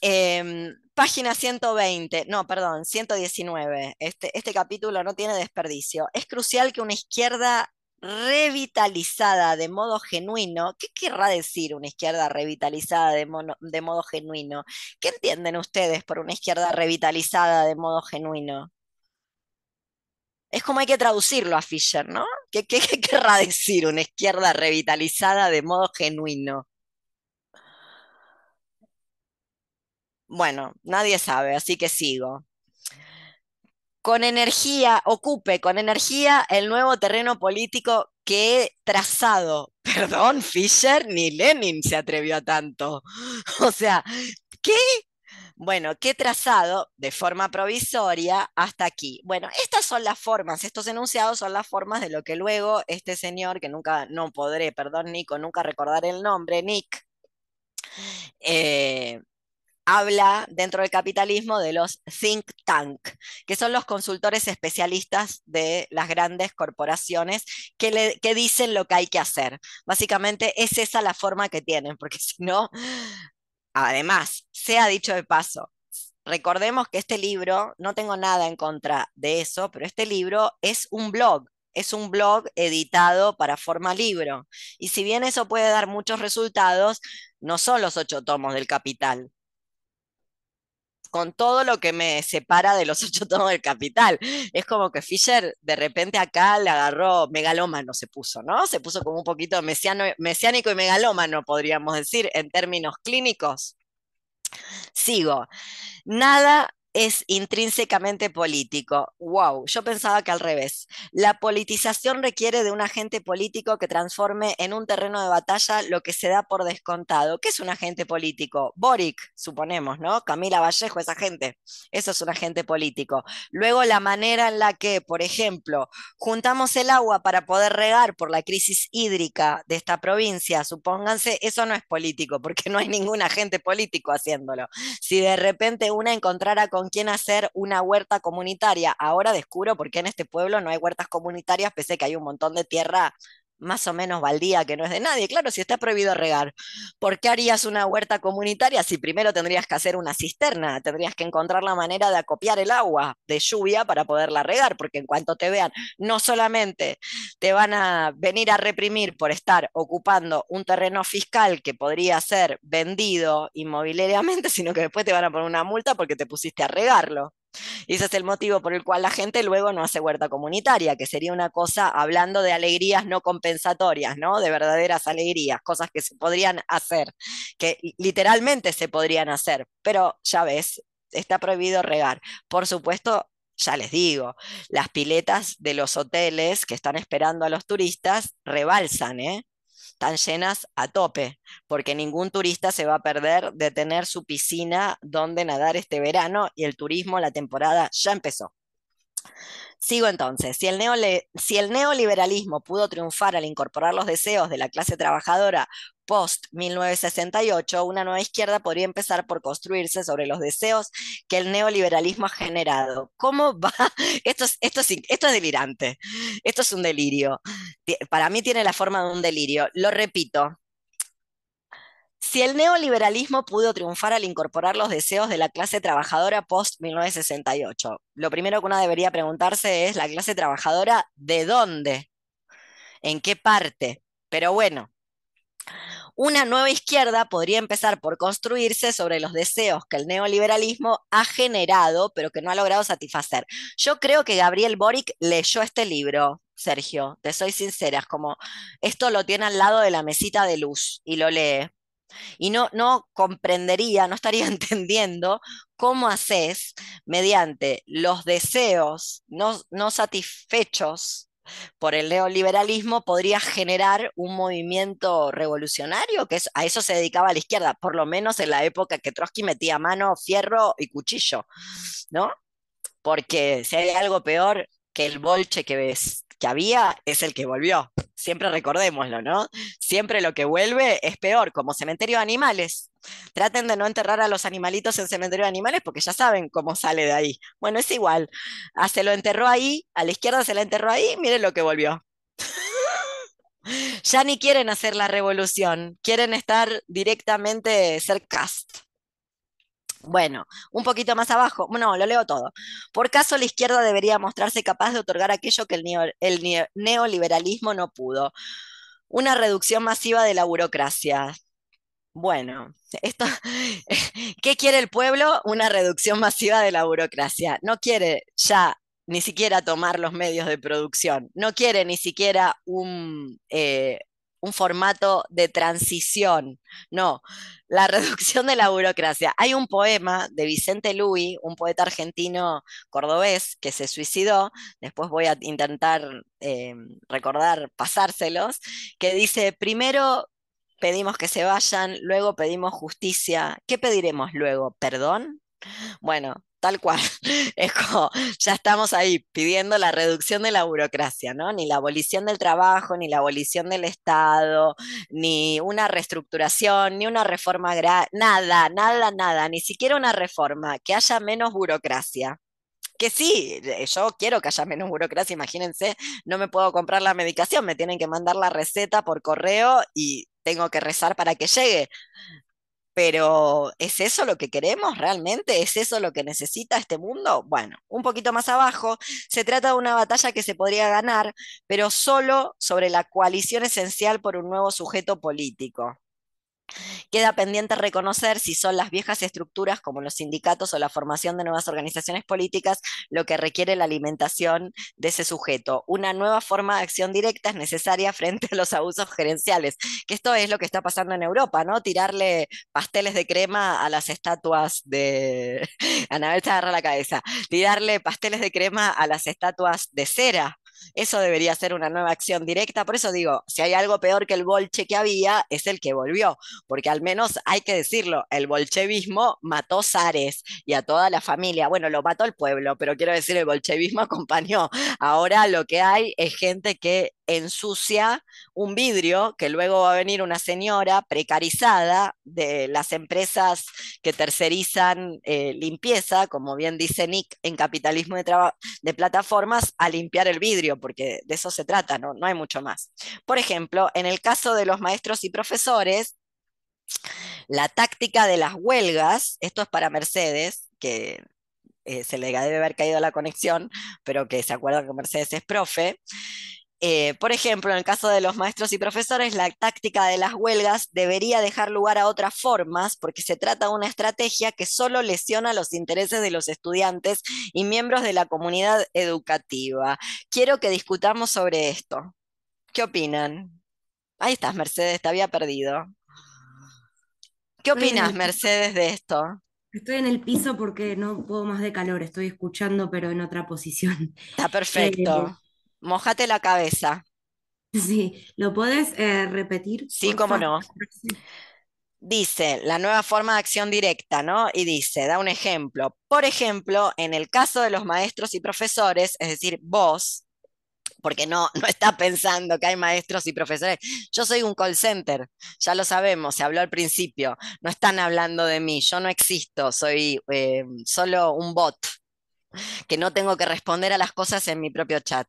Em, página 120, no, perdón, 119. Este, este capítulo no tiene desperdicio. Es crucial que una izquierda revitalizada de modo genuino. ¿Qué querrá decir una izquierda revitalizada de, de modo genuino? ¿Qué entienden ustedes por una izquierda revitalizada de modo genuino? Es como hay que traducirlo a Fisher, ¿no? ¿Qué, qué querrá decir una izquierda revitalizada de modo genuino? Bueno, nadie sabe, así que sigo con energía, ocupe con energía el nuevo terreno político que he trazado. Perdón, Fischer, ni Lenin se atrevió a tanto. O sea, ¿qué? Bueno, he trazado de forma provisoria hasta aquí. Bueno, estas son las formas, estos enunciados son las formas de lo que luego este señor, que nunca, no podré, perdón, Nico, nunca recordar el nombre, Nick, eh, habla dentro del capitalismo de los think tank, que son los consultores especialistas de las grandes corporaciones que, le, que dicen lo que hay que hacer. Básicamente es esa la forma que tienen, porque si no, además, sea dicho de paso, recordemos que este libro, no tengo nada en contra de eso, pero este libro es un blog, es un blog editado para forma libro. Y si bien eso puede dar muchos resultados, no son los ocho tomos del Capital con todo lo que me separa de los ocho tomos del Capital. Es como que Fisher de repente acá le agarró megalómano, se puso, ¿no? Se puso como un poquito mesiánico y megalómano, podríamos decir, en términos clínicos. Sigo. Nada es intrínsecamente político. Wow, yo pensaba que al revés. La politización requiere de un agente político que transforme en un terreno de batalla lo que se da por descontado. ¿Qué es un agente político? Boric, suponemos, ¿no? Camila Vallejo es agente. Eso es un agente político. Luego la manera en la que, por ejemplo, juntamos el agua para poder regar por la crisis hídrica de esta provincia, supónganse, eso no es político, porque no hay ningún agente político haciéndolo. Si de repente una encontrara con quién hacer una huerta comunitaria. Ahora descubro por qué en este pueblo no hay huertas comunitarias, pese que hay un montón de tierra más o menos baldía que no es de nadie. Claro, si está prohibido regar, ¿por qué harías una huerta comunitaria si primero tendrías que hacer una cisterna? Tendrías que encontrar la manera de acopiar el agua de lluvia para poderla regar, porque en cuanto te vean, no solamente te van a venir a reprimir por estar ocupando un terreno fiscal que podría ser vendido inmobiliariamente, sino que después te van a poner una multa porque te pusiste a regarlo. Y ese es el motivo por el cual la gente luego no hace huerta comunitaria, que sería una cosa hablando de alegrías no compensatorias, ¿no? De verdaderas alegrías, cosas que se podrían hacer, que literalmente se podrían hacer, pero ya ves, está prohibido regar. Por supuesto, ya les digo, las piletas de los hoteles que están esperando a los turistas rebalsan, ¿eh? Están llenas a tope, porque ningún turista se va a perder de tener su piscina donde nadar este verano y el turismo, la temporada ya empezó. Sigo entonces, si el, neoliberalismo pudo triunfar al incorporar los deseos de la clase trabajadora post-1968, una nueva izquierda podría empezar por construirse sobre los deseos que el neoliberalismo ha generado. ¿Cómo va? Esto es, esto esto es delirante, esto es un delirio. Para mí tiene la forma de un delirio. Lo repito, si el neoliberalismo pudo triunfar al incorporar los deseos de la clase trabajadora post-1968, lo primero que uno debería preguntarse es la clase trabajadora de dónde, en qué parte. Pero bueno, una nueva izquierda podría empezar por construirse sobre los deseos que el neoliberalismo ha generado, pero que no ha logrado satisfacer. Yo creo que Gabriel Boric leyó este libro, Sergio, te soy sincera, es como esto lo tiene al lado de la mesita de luz y lo lee. Y no, no comprendería, no estaría entendiendo cómo haces mediante los deseos no, no satisfechos por el neoliberalismo podría generar un movimiento revolucionario, que a eso se dedicaba la izquierda, por lo menos en la época que Trotsky metía mano, fierro y cuchillo, ¿no? Porque si hay algo peor que el bolche que, ves, que había, es el que volvió. siempre recordémoslo, ¿no? Siempre lo que vuelve es peor, como cementerio de animales. Traten de no enterrar a los animalitos en cementerio de animales porque ya saben cómo sale de ahí. Bueno, es igual. Ah, se lo enterró ahí, a la izquierda se la enterró ahí, miren lo que volvió. ya ni quieren hacer la revolución, quieren estar directamente ser. Bueno, un poquito más abajo, no, lo leo todo. Por caso, la izquierda debería mostrarse capaz de otorgar aquello que el, neoliberalismo no pudo. Una reducción masiva de la burocracia. Bueno, esto, ¿qué quiere el pueblo? Una reducción masiva de la burocracia. No quiere ya ni siquiera tomar los medios de producción, no quiere ni siquiera un, eh, un formato de transición, no, la reducción de la burocracia. Hay un poema de Vicente Luis, un poeta argentino cordobés que se suicidó, después voy a intentar eh, recordar, pasárselos, que dice, primero pedimos que se vayan, luego pedimos justicia, ¿qué pediremos luego? ¿Perdón? Bueno, tal cual. Es como, ya estamos ahí pidiendo la reducción de la burocracia, ¿no? Ni la abolición del trabajo, ni la abolición del Estado, ni una reestructuración, ni una reforma, nada, nada, nada, ni siquiera una reforma, que haya menos burocracia. Que sí, eh, yo quiero que haya menos burocracia, imagínense, no me puedo comprar la medicación, me tienen que mandar la receta por correo y tengo que rezar para que llegue. Pero ¿es eso lo que queremos realmente? ¿Es eso lo que necesita este mundo? Bueno, un poquito más abajo, se trata de una batalla que se podría ganar, pero solo sobre la coalición esencial por un nuevo sujeto político. Queda pendiente reconocer si son las viejas estructuras como los sindicatos o la formación de nuevas organizaciones políticas lo que requiere la alimentación de ese sujeto. Una nueva forma de acción directa es necesaria frente a los abusos gerenciales, que esto es lo que está pasando en Europa, ¿no? Tirarle pasteles de crema a las estatuas de... Anabel se agarra la cabeza. Tirarle pasteles de crema a las estatuas de cera eso debería ser una nueva acción directa. Por eso digo, si hay algo peor que el bolche que había, es el que volvió, porque al menos hay que decirlo, el bolchevismo mató Zares y a toda la familia. Bueno, lo mató el pueblo, pero quiero decir, el bolchevismo acompañó. Ahora lo que hay es gente que ensucia un vidrio, que luego va a venir una señora precarizada de las empresas que tercerizan eh, limpieza, como bien dice Nick en capitalismo de, de plataformas, a limpiar el vidrio, porque de eso se trata, ¿no? no hay mucho más. Por ejemplo, en el caso de los maestros y profesores, la táctica de las huelgas, esto es para Mercedes, que eh, se le debe haber caído la conexión, pero que se acuerda que Mercedes es profe, eh, por ejemplo, en el caso de los maestros y profesores, la táctica de las huelgas debería dejar lugar a otras formas porque se trata de una estrategia que solo lesiona los intereses de los estudiantes y miembros de la comunidad educativa. Quiero que discutamos sobre esto. ¿Qué opinan? Ahí estás, Mercedes, te había perdido. ¿Qué opinas, Mercedes, de esto? Estoy en el piso porque no puedo más de calor, estoy escuchando, pero en otra posición. Está perfecto. Eh, Mojate la cabeza. Sí, ¿lo puedes eh, repetir? Sí, cómo no. Dice la nueva forma de acción directa, ¿no? Y dice, da un ejemplo. Por ejemplo, en el caso de los maestros y profesores, es decir, vos, porque no, no está pensando que hay maestros y profesores. Yo soy un call center, ya lo sabemos, se habló al principio. No están hablando de mí, yo no existo, soy eh, solo un bot, que no tengo que responder a las cosas en mi propio chat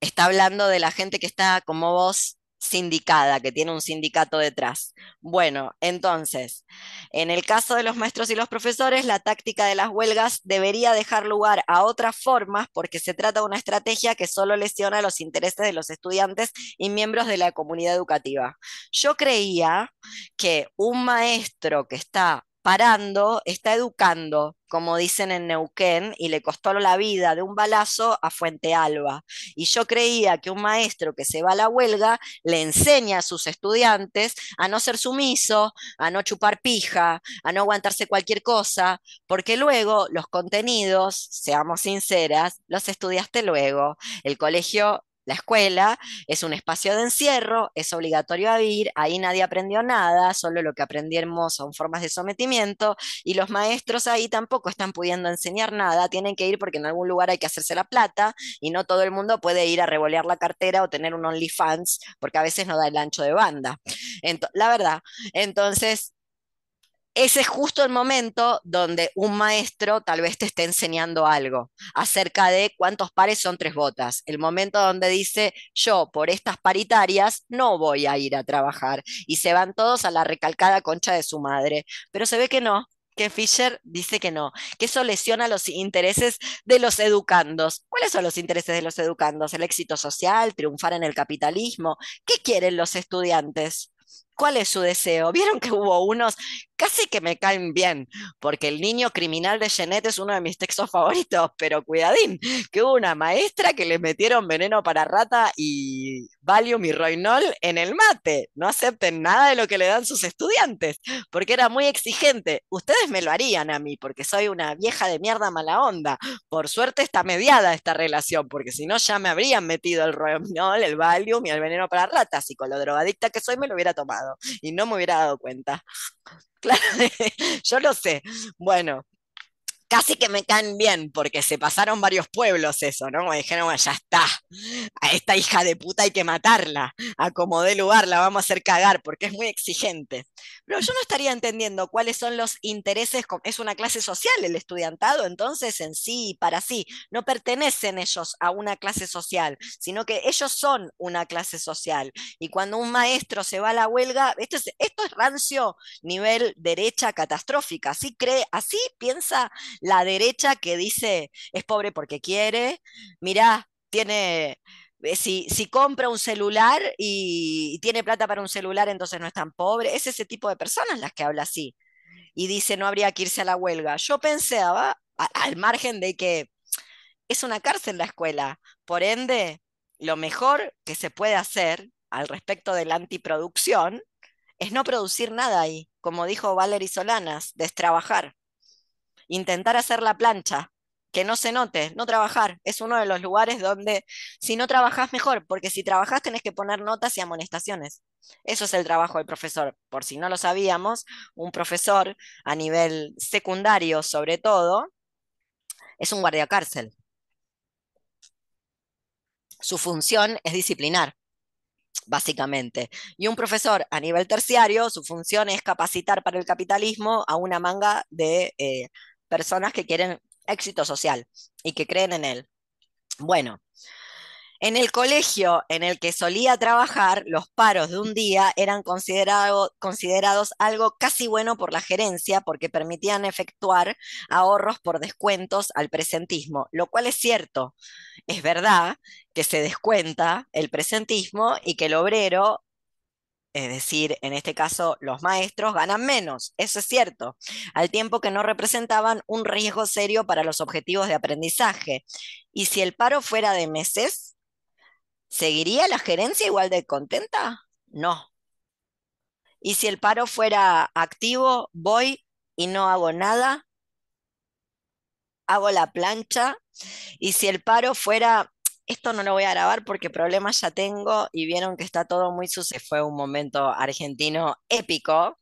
está hablando de la gente que está como vos sindicada, que tiene un sindicato detrás. Bueno, entonces, en el caso de los maestros y los profesores, la táctica de las huelgas debería dejar lugar a otras formas porque se trata de una estrategia que solo lesiona los intereses de los estudiantes y miembros de la comunidad educativa. Yo creía que un maestro que está parando, está educando, como dicen en Neuquén, y le costó la vida de un balazo a Fuente Alba. Y yo creía que un maestro que se va a la huelga le enseña a sus estudiantes a no ser sumiso, a no chupar pija, a no aguantarse cualquier cosa, porque luego los contenidos, seamos sinceras, los estudiaste luego. El colegio la escuela es un espacio de encierro, es obligatorio ir, ahí nadie aprendió nada, solo lo que aprendimos son formas de sometimiento y los maestros ahí tampoco están pudiendo enseñar nada, tienen que ir porque en algún lugar hay que hacerse la plata y no todo el mundo puede ir a revolear la cartera o tener un OnlyFans porque a veces no da el ancho de banda. la verdad, entonces ese es justo el momento donde un maestro tal vez te esté enseñando algo acerca de cuántos pares son tres botas. El momento donde dice, yo por estas paritarias no voy a ir a trabajar. Y se van todos a la recalcada concha de su madre. Pero se ve que no, que Fisher dice que no, que eso lesiona los intereses de los educandos. ¿Cuáles son los intereses de los educandos? ¿El éxito social? ¿Triunfar en el capitalismo? ¿Qué quieren los estudiantes? ¿Cuál es su deseo? Vieron que hubo unos casi que me caen bien, porque el niño criminal de Jeanette es uno de mis textos favoritos, pero cuidadín, que hubo una maestra que le metieron veneno para rata y Valium y Roinol en el mate. No acepten nada de lo que le dan sus estudiantes, porque era muy exigente. Ustedes me lo harían a mí, porque soy una vieja de mierda mala onda. Por suerte está mediada esta relación, porque si no ya me habrían metido el Roinol, el Valium y el veneno para ratas, y con lo drogadicta que soy me lo hubiera tomado y no me hubiera dado cuenta. Claro, yo lo sé. Bueno, casi que me caen bien, porque se pasaron varios pueblos eso, ¿no? Me dijeron, bueno, ya está, a esta hija de puta hay que matarla, a como dé lugar la vamos a hacer cagar, porque es muy exigente. Pero yo no estaría entendiendo cuáles son los intereses, es una clase social el estudiantado, entonces en sí y para sí, no pertenecen ellos a una clase social, sino que ellos son una clase social. Y cuando un maestro se va a la huelga, esto es, esto es rancio nivel derecha catastrófica, así cree, así piensa la derecha que dice es pobre porque quiere, mirá, tiene, eh, si, si, compra un celular y, tiene plata para un celular, entonces no es tan pobre. Es ese tipo de personas las que habla así. Y dice, no habría que irse a la huelga. Yo pensaba, al margen de que es una cárcel la escuela, por ende, lo mejor que se puede hacer al respecto de la antiproducción es no producir nada ahí, como dijo Valery Solanas, destrabajar intentar hacer la plancha, que no se note, no trabajar. Es uno de los lugares donde si no trabajas mejor, porque si trabajas tenés que poner notas y amonestaciones. Eso es el trabajo del profesor. Por si no lo sabíamos, un profesor a nivel secundario sobre todo es un guardia cárcel. Su función es disciplinar básicamente. Y un profesor a nivel terciario, su función es capacitar para el capitalismo a una manga de eh, personas que quieren éxito social y que creen en él. Bueno, en el colegio en el que solía trabajar, los paros de un día eran considerados algo casi bueno por la gerencia porque permitían efectuar ahorros por descuentos al presentismo, lo cual es cierto. Es verdad que se descuenta el presentismo y que el obrero es decir, en este caso los maestros ganan menos, eso es cierto, al tiempo que no representaban un riesgo serio para los objetivos de aprendizaje. Y si el paro fuera de meses, ¿seguiría la gerencia igual de contenta? No. Y si el paro fuera activo, voy y no hago nada, hago la plancha. Y si el paro fuera esto no lo voy a grabar porque problemas ya tengo y vieron que está todo muy sucio. Fue un momento argentino épico.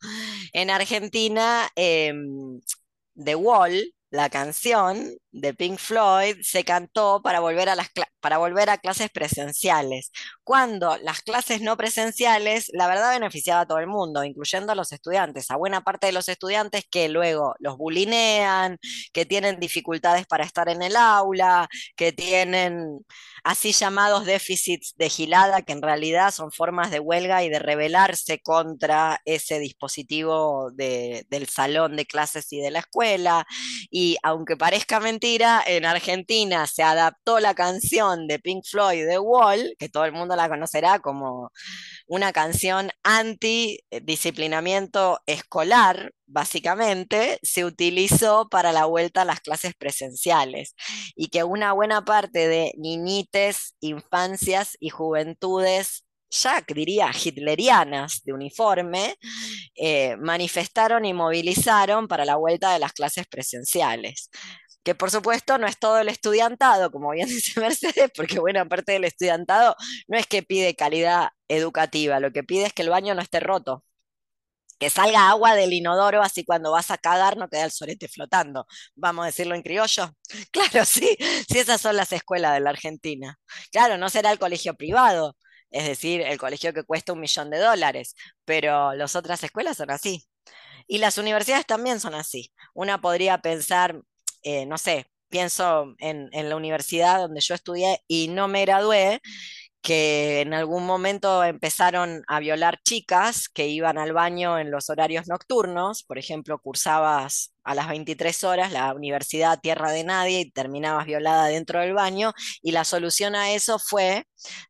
En Argentina, em, The Wall, la canción de Pink Floyd se cantó para volver a, las para volver a clases presenciales, cuando las clases no presenciales, la verdad, beneficiaba a todo el mundo, incluyendo a los estudiantes, a buena parte de los estudiantes que luego los bulinean, que tienen dificultades para estar en el aula, que tienen así llamados déficits de gilada, que en realidad son formas de huelga y de rebelarse contra ese dispositivo del salón de clases y de la escuela. Y aunque parezca mentira, en Argentina se adaptó la canción de Pink Floyd, The Wall, que todo el mundo la conocerá como una canción anti-disciplinamiento escolar, básicamente, se utilizó para la vuelta a las clases presenciales y que una buena parte de niñites, infancias y juventudes ya diría hitlerianas de uniforme, eh, manifestaron y movilizaron para la vuelta de las clases presenciales. Que por supuesto no es todo el estudiantado, como bien dice Mercedes, porque buena parte del estudiantado no es que pide calidad educativa, lo que pide es que el baño no esté roto, que salga agua del inodoro, así cuando vas a cagar no queda el sorete flotando. Vamos a decirlo en criollo. Claro, sí, sí, esas son las escuelas de la Argentina. Claro, no será el colegio privado, es decir, el colegio que cuesta un millón de dólares, pero las otras escuelas son así. Y las universidades también son así. Una podría pensar, eh, no sé, pienso en, la universidad donde yo estudié y no me gradué, que en algún momento empezaron a violar chicas que iban al baño en los horarios nocturnos, por ejemplo, cursabas a las 23 horas la universidad Tierra de Nadie y terminabas violada dentro del baño, y la solución a eso fue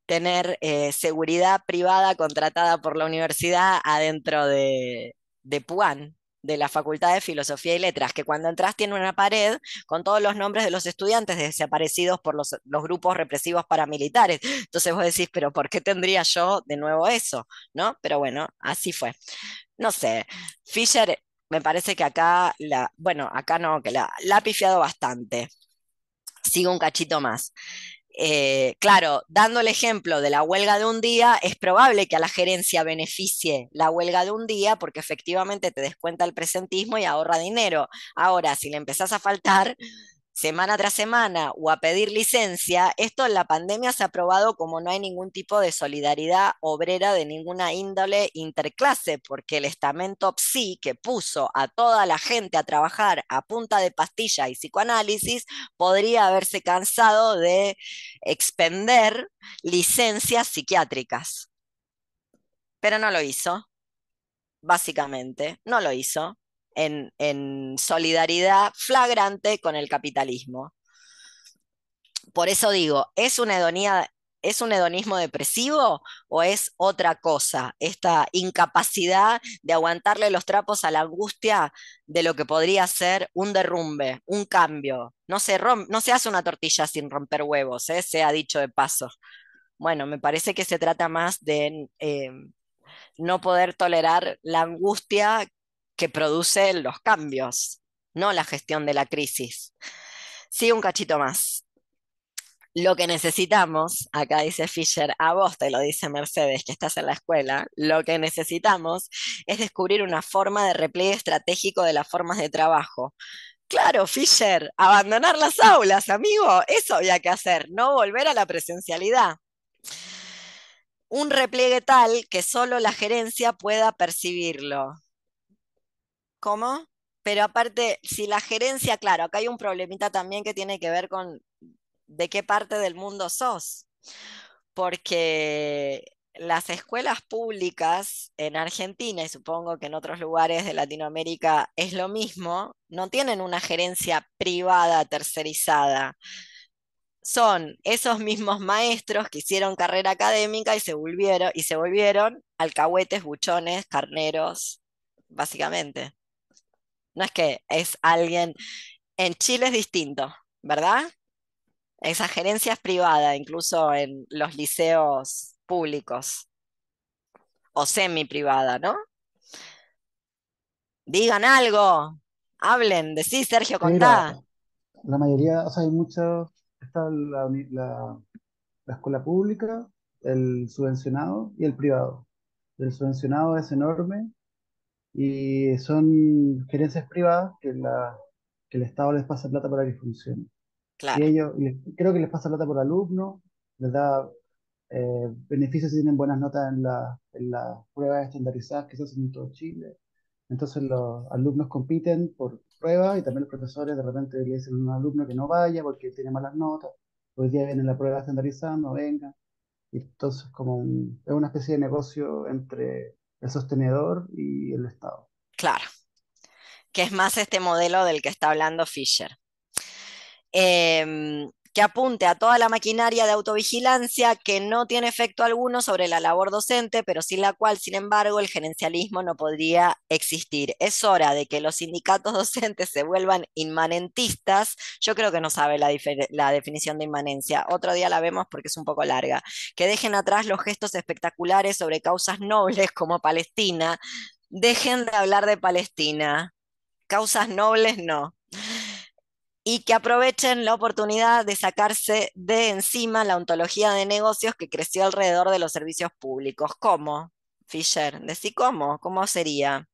tener eh, seguridad privada contratada por la universidad adentro de, de de la Facultad de Filosofía y Letras, que cuando entras tiene una pared con todos los nombres de los estudiantes desaparecidos por los, grupos represivos paramilitares. Entonces vos decís, pero ¿por qué tendría yo de nuevo eso? ¿No? Pero bueno, así fue. No sé, Fisher me parece que acá, la, bueno, acá no, que la, la ha pifiado bastante. Sigo un cachito más. Eh, claro, dando el ejemplo de la huelga de un día, es probable que a la gerencia beneficie la huelga de un día porque efectivamente te descuenta el presentismo y ahorra dinero. Ahora, si le empezás a faltar, semana tras semana o a pedir licencia, esto en la pandemia se ha probado como no hay ningún tipo de solidaridad obrera de ninguna índole interclase, porque el estamento PSI que puso a toda la gente a trabajar a punta de pastilla y psicoanálisis podría haberse cansado de expender licencias psiquiátricas. Pero no lo hizo, básicamente, no lo hizo en, solidaridad flagrante con el capitalismo. Por eso digo, ¿es una hedonía, ¿Es un hedonismo depresivo o es otra cosa? Esta incapacidad de aguantarle los trapos a la angustia de lo que podría ser un derrumbe, un cambio. No se, no se hace una tortilla sin romper huevos, ¿eh? se ha dicho de paso. Bueno, me parece que se trata más de eh, no poder tolerar la angustia que produce los cambios, no la gestión de la crisis. Sí, un cachito más. Lo que necesitamos, acá dice Fisher, a vos te lo dice Mercedes, que estás en la escuela, lo que necesitamos es descubrir una forma de repliegue estratégico de las formas de trabajo. Claro, Fisher, abandonar las aulas, amigo, eso había que hacer, no volver a la presencialidad. Un repliegue tal que solo la gerencia pueda percibirlo. ¿Cómo? Pero aparte, si la gerencia, claro, acá hay un problemita también que tiene que ver con de qué parte del mundo sos. Porque las escuelas públicas en Argentina y supongo que en otros lugares de Latinoamérica es lo mismo, no tienen una gerencia privada tercerizada. Son esos mismos maestros que hicieron carrera académica y se volvieron, y se volvieron alcahuetes, buchones, carneros, básicamente. No es que es alguien, en Chile es distinto, ¿verdad? Esa gerencia es privada, incluso en los liceos públicos o semi privada, ¿no? Digan algo, hablen, decís Sergio, contá. la, mayoría, o sea, hay muchos, está la, la escuela pública, el subvencionado y el privado. El subvencionado es enorme y son gerencias privadas que, la, que el Estado les pasa plata para que funcione. Y ellos, creo que les pasa plata por alumno, les da eh, beneficios si tienen buenas notas en, la, en las pruebas estandarizadas que se hacen en todo Chile. Entonces los alumnos compiten por pruebas y también los profesores de repente le dicen a un alumno que no vaya porque tiene malas notas. Hoy día viene la prueba estandarizada, no venga. Y entonces como es una especie de negocio entre el sostenedor y el Estado. Claro, que es más este modelo del que está hablando Fisher. Em, que apunte a toda la maquinaria de autovigilancia que no tiene efecto alguno sobre la labor docente, pero sin la cual, sin embargo, el gerencialismo no podría existir. Es hora de que los sindicatos docentes se vuelvan inmanentistas. Yo creo que no sabe la, la definición de inmanencia. Otro día la vemos porque es un poco larga. Que dejen atrás los gestos espectaculares sobre causas nobles como Palestina. Dejen de hablar de Palestina. Causas nobles no y que aprovechen la oportunidad de sacarse de encima la ontología de negocios que creció alrededor de los servicios públicos. ¿Cómo? Fisher, decí cómo, cómo sería.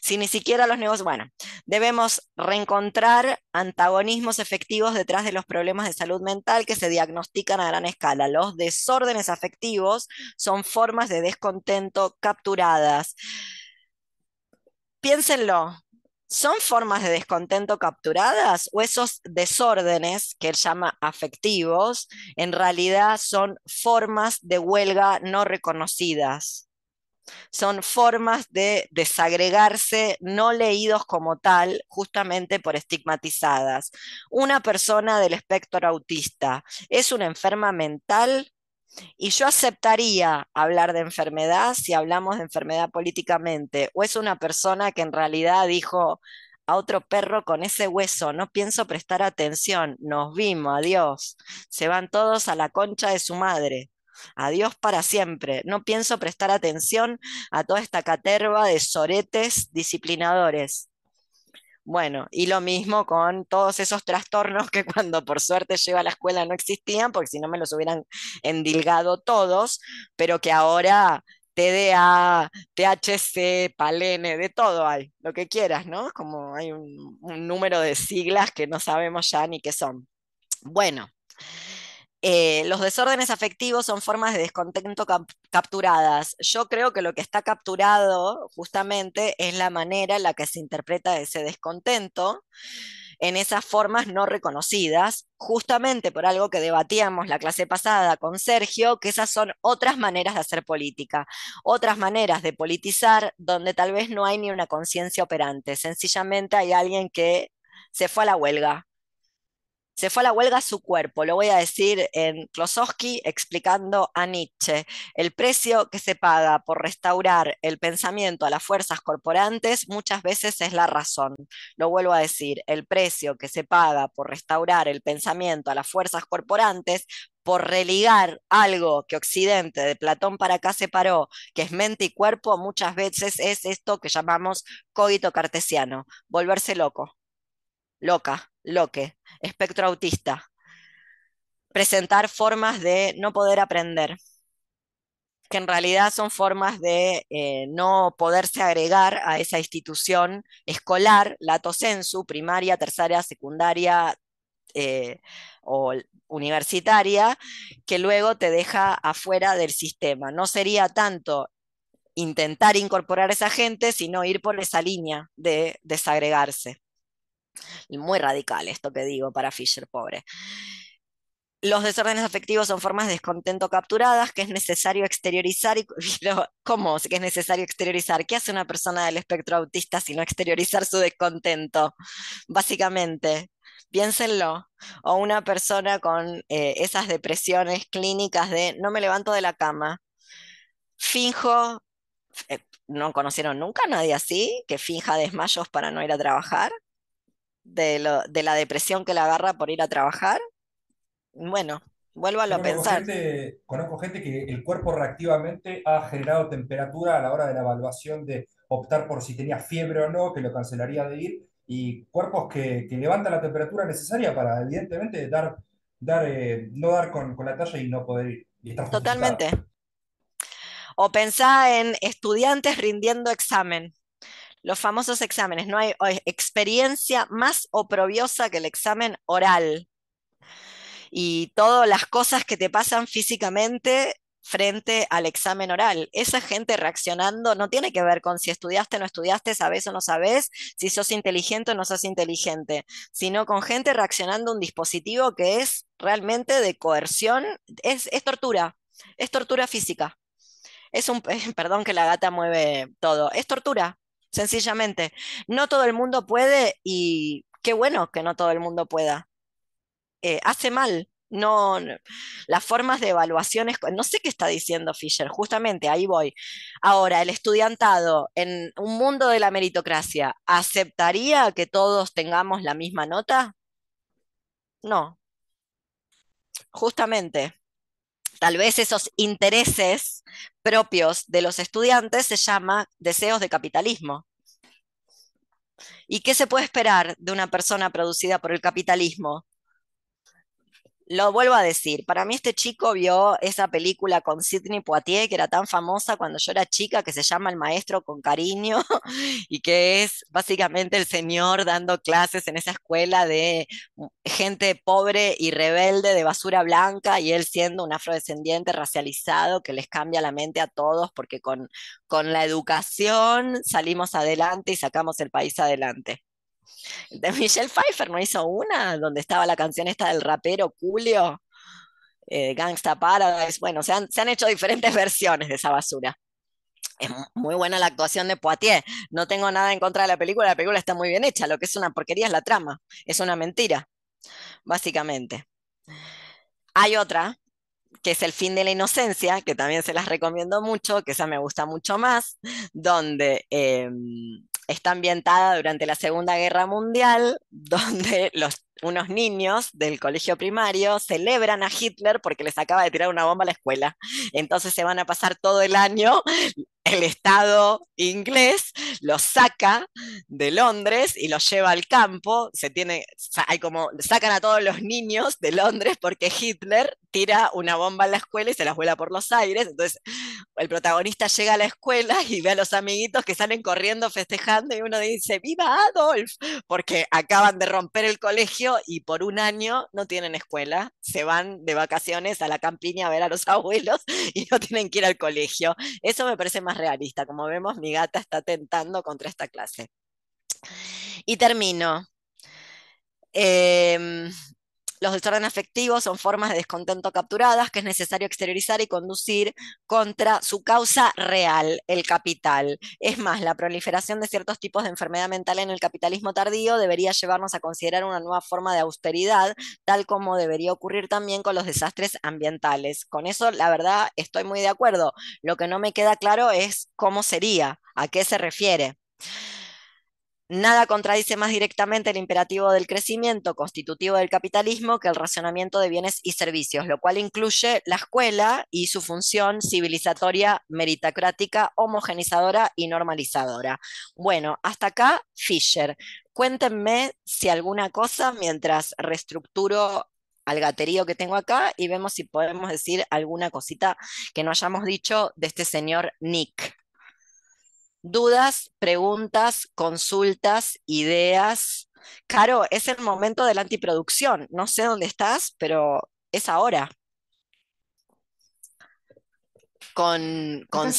Si ni siquiera los negocios, bueno, debemos reencontrar antagonismos efectivos detrás de los problemas de salud mental que se diagnostican a gran escala. Los desórdenes afectivos son formas de descontento capturadas. Piénsenlo, ¿Son formas de descontento capturadas o esos desórdenes que él llama afectivos en realidad son formas de huelga no reconocidas? Son formas de desagregarse no leídos como tal, justamente por estigmatizadas. Una persona del espectro autista es una enferma mental y yo aceptaría hablar de enfermedad si hablamos de enfermedad políticamente, o es una persona que en realidad dijo a otro perro con ese hueso, no pienso prestar atención, nos vimos, adiós, se van todos a la concha de su madre. Adiós para siempre. No pienso prestar atención a toda esta caterva de soretes disciplinadores. Bueno, y lo mismo con todos esos trastornos que cuando por suerte llego a la escuela no existían, porque si no me los hubieran endilgado todos, pero que ahora TDA, THC, Palene, de todo hay, lo que quieras, ¿no? Como hay un número de siglas que no sabemos ya ni qué son. Bueno, eh, los desórdenes afectivos son formas de descontento capturadas. Yo creo que lo que está capturado justamente es la manera en la que se interpreta ese descontento en esas formas no reconocidas, justamente por algo que debatíamos la clase pasada con Sergio, que esas son otras maneras de hacer política, otras maneras de politizar donde tal vez no hay ni una conciencia operante, sencillamente hay alguien que se fue a la huelga, se fue a la huelga su cuerpo, lo voy a decir en Klosowski explicando a Nietzsche. El precio que se paga por restaurar el pensamiento a las fuerzas corporantes muchas veces es la razón. Lo vuelvo a decir, el precio que se paga por restaurar el pensamiento a las fuerzas corporantes por religar algo que Occidente de Platón para acá separó, que es mente y cuerpo, muchas veces es esto que llamamos cogito cartesiano, volverse loco, loca, loque, espectro autista. Presentar formas de no poder aprender, que en realidad son formas de eh, no poderse agregar a esa institución escolar, lato sensu, primaria, terciaria, secundaria eh, o universitaria, que luego te deja afuera del sistema. No sería tanto intentar incorporar a esa gente, sino ir por esa línea de desagregarse. Muy radical esto que digo para Fisher, pobre. Los desórdenes afectivos son formas de descontento capturadas que es necesario exteriorizar. Y, ¿Cómo que es necesario exteriorizar? ¿Qué hace una persona del espectro autista sino exteriorizar su descontento? Básicamente, piénsenlo. O una persona con eh, esas depresiones clínicas de no me levanto de la cama, finjo, eh, ¿no conocieron nunca a nadie así que finja desmayos para no ir a trabajar? De, la depresión que le agarra por ir a trabajar. Bueno, vuélvalo a pensar. conozco gente que el cuerpo reactivamente ha generado temperatura a la hora de la evaluación de optar por si tenía fiebre o no, que lo cancelaría de ir, y cuerpos que, levantan la temperatura necesaria para, evidentemente, dar, dar, eh, no dar con, la talla y no poder ir. Totalmente. O pensá en estudiantes rindiendo examen los famosos exámenes. No hay experiencia más oprobiosa que el examen oral. Y todas las cosas que te pasan físicamente frente al examen oral. Esa gente reaccionando no tiene que ver con si estudiaste o no estudiaste, sabes o no sabes, si sos inteligente o no sos inteligente, sino con gente reaccionando a un dispositivo que es realmente de coerción, es, es tortura, es tortura física. Es un, perdón que la gata mueve todo, es tortura, sencillamente. No todo el mundo puede y qué bueno que no todo el mundo pueda. Eh, hace mal. No, las formas de evaluaciones, no sé qué está diciendo Fisher, justamente ahí voy. Ahora, el estudiantado en un mundo de la meritocracia, ¿aceptaría que todos tengamos la misma nota? No. Justamente, tal vez esos intereses propios de los estudiantes se llama deseos de capitalismo. ¿Y qué se puede esperar de una persona producida por el capitalismo? Lo vuelvo a decir, para mí este chico vio esa película con Sidney Poitier, que era tan famosa cuando yo era chica, que se llama El Maestro con Cariño, y que es básicamente el señor dando clases en esa escuela de gente pobre y rebelde de basura blanca, y él siendo un afrodescendiente racializado que les cambia la mente a todos, porque con, con la educación salimos adelante y sacamos el país adelante. De Michelle Pfeiffer no hizo una donde estaba la canción esta del rapero Julio, eh, Gangsta Paradise. Bueno, se han, se han hecho diferentes versiones de esa basura. Es muy buena la actuación de Poitier. No tengo nada en contra de la película, la película está muy bien hecha. Lo que es una porquería es la trama. Es una mentira, básicamente. Hay otra, que es El fin de la inocencia, que también se las recomiendo mucho, que esa me gusta mucho más, donde em, está ambientada durante la Segunda Guerra Mundial, donde los, unos niños del colegio primario celebran a Hitler porque les acaba de tirar una bomba a la escuela. Entonces se van a pasar todo el año el Estado inglés los saca de Londres y los lleva al campo. Se tiene, hay como, sacan a todos los niños de Londres porque Hitler tira una bomba en la escuela y se las vuela por los aires. Entonces, el protagonista llega a la escuela y ve a los amiguitos que salen corriendo festejando y uno dice, ¡Viva Adolf! Porque acaban de romper el colegio y por un año no tienen escuela. Se van de vacaciones a la campiña a ver a los abuelos y no tienen que ir al colegio. Eso me parece más realista. Como vemos, mi gata está tentando contra esta clase. Y termino. Em, los desórdenes afectivos son formas de descontento capturadas que es necesario exteriorizar y conducir contra su causa real, el capital. Es más, la proliferación de ciertos tipos de enfermedad mental en el capitalismo tardío debería llevarnos a considerar una nueva forma de austeridad, tal como debería ocurrir también con los desastres ambientales. Con eso, la verdad, estoy muy de acuerdo. Lo que no me queda claro es cómo sería, a qué se refiere. Nada contradice más directamente el imperativo del crecimiento constitutivo del capitalismo que el racionamiento de bienes y servicios, lo cual incluye la escuela y su función civilizatoria, meritocrática, homogenizadora y normalizadora. Bueno, hasta acá Fisher. Cuéntenme si alguna cosa mientras reestructuro al gaterío que tengo acá y vemos si podemos decir alguna cosita que no hayamos dicho de este señor Nick dudas, preguntas, consultas, ideas. Caro, es el momento de la antiproducción. No sé dónde estás, pero es ahora. Con, con,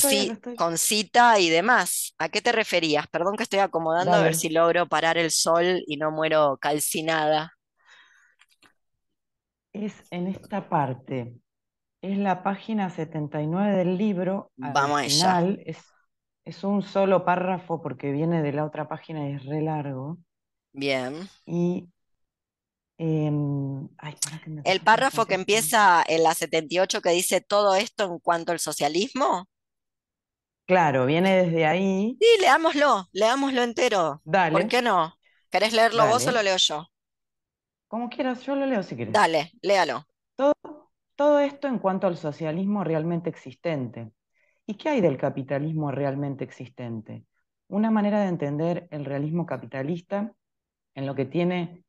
cita y demás. ¿A qué te referías? Perdón que estoy acomodando a ver si logro parar el sol y no muero calcinada. Es en esta parte. Es la página 79 del libro. Vamos a ella. Es es un solo párrafo porque viene de la otra página y es re largo. Bien. Y em, el párrafo que empieza en la 78 que dice todo esto en cuanto al socialismo. Claro, viene desde ahí. Sí, leámoslo, leámoslo entero. Dale. ¿Por qué no? ¿Querés leerlo vos o lo leo yo? Como quieras, yo lo leo si quieres. Dale, léalo. Todo, todo esto en cuanto al socialismo realmente existente. ¿Y qué hay del capitalismo realmente existente? Una manera de entender el realismo capitalista en lo que tiene,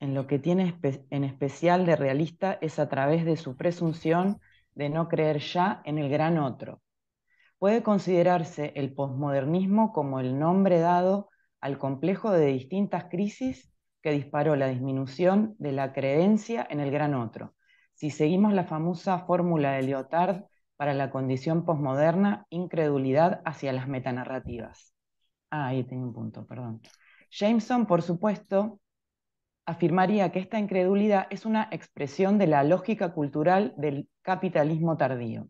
en, lo que tiene en especial de realista es a través de su presunción de no creer ya en el gran otro. Puede considerarse el posmodernismo como el nombre dado al complejo de distintas crisis que disparó la disminución de la creencia en el gran otro. Si seguimos la famosa fórmula de Lyotard para la condición posmoderna, incredulidad hacia las metanarrativas. Ah, ahí tengo un punto, perdón. Jameson, por supuesto, afirmaría que esta incredulidad es una expresión de la lógica cultural del capitalismo tardío,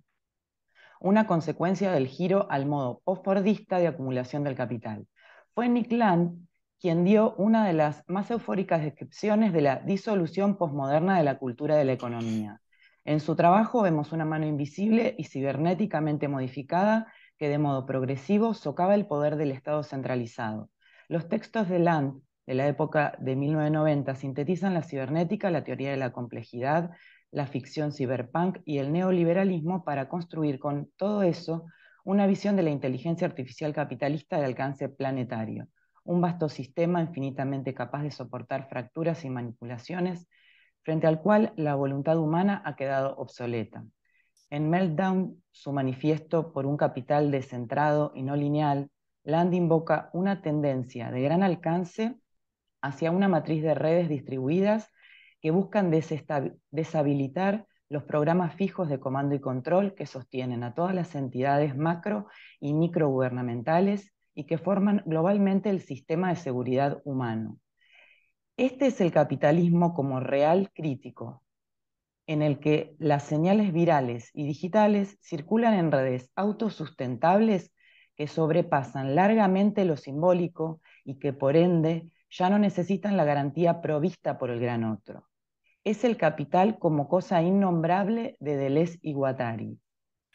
una consecuencia del giro al modo postfordista de acumulación del capital. Fue Nick Land quien dio una de las más eufóricas descripciones de la disolución posmoderna de la cultura de la economía. En su trabajo vemos una mano invisible y cibernéticamente modificada que de modo progresivo socava el poder del Estado centralizado. Los textos de Land de la época de 1990 sintetizan la cibernética, la teoría de la complejidad, la ficción cyberpunk y el neoliberalismo para construir con todo eso una visión de la inteligencia artificial capitalista de alcance planetario. un vasto sistema infinitamente capaz de soportar fracturas y manipulaciones, frente al cual la voluntad humana ha quedado obsoleta. En Meltdown, su manifiesto por un capital descentrado y no lineal, Land invoca una tendencia de gran alcance hacia una matriz de redes distribuidas que buscan deshabilitar los programas fijos de comando y control que sostienen a todas las entidades macro y microgubernamentales y que forman globalmente el sistema de seguridad humano. Este es el capitalismo como real crítico, en el que las señales virales y digitales circulan en redes autosustentables que sobrepasan largamente lo simbólico y que por ende ya no necesitan la garantía provista por el gran otro. Es el capital como cosa innombrable de Deleuze y Guattari,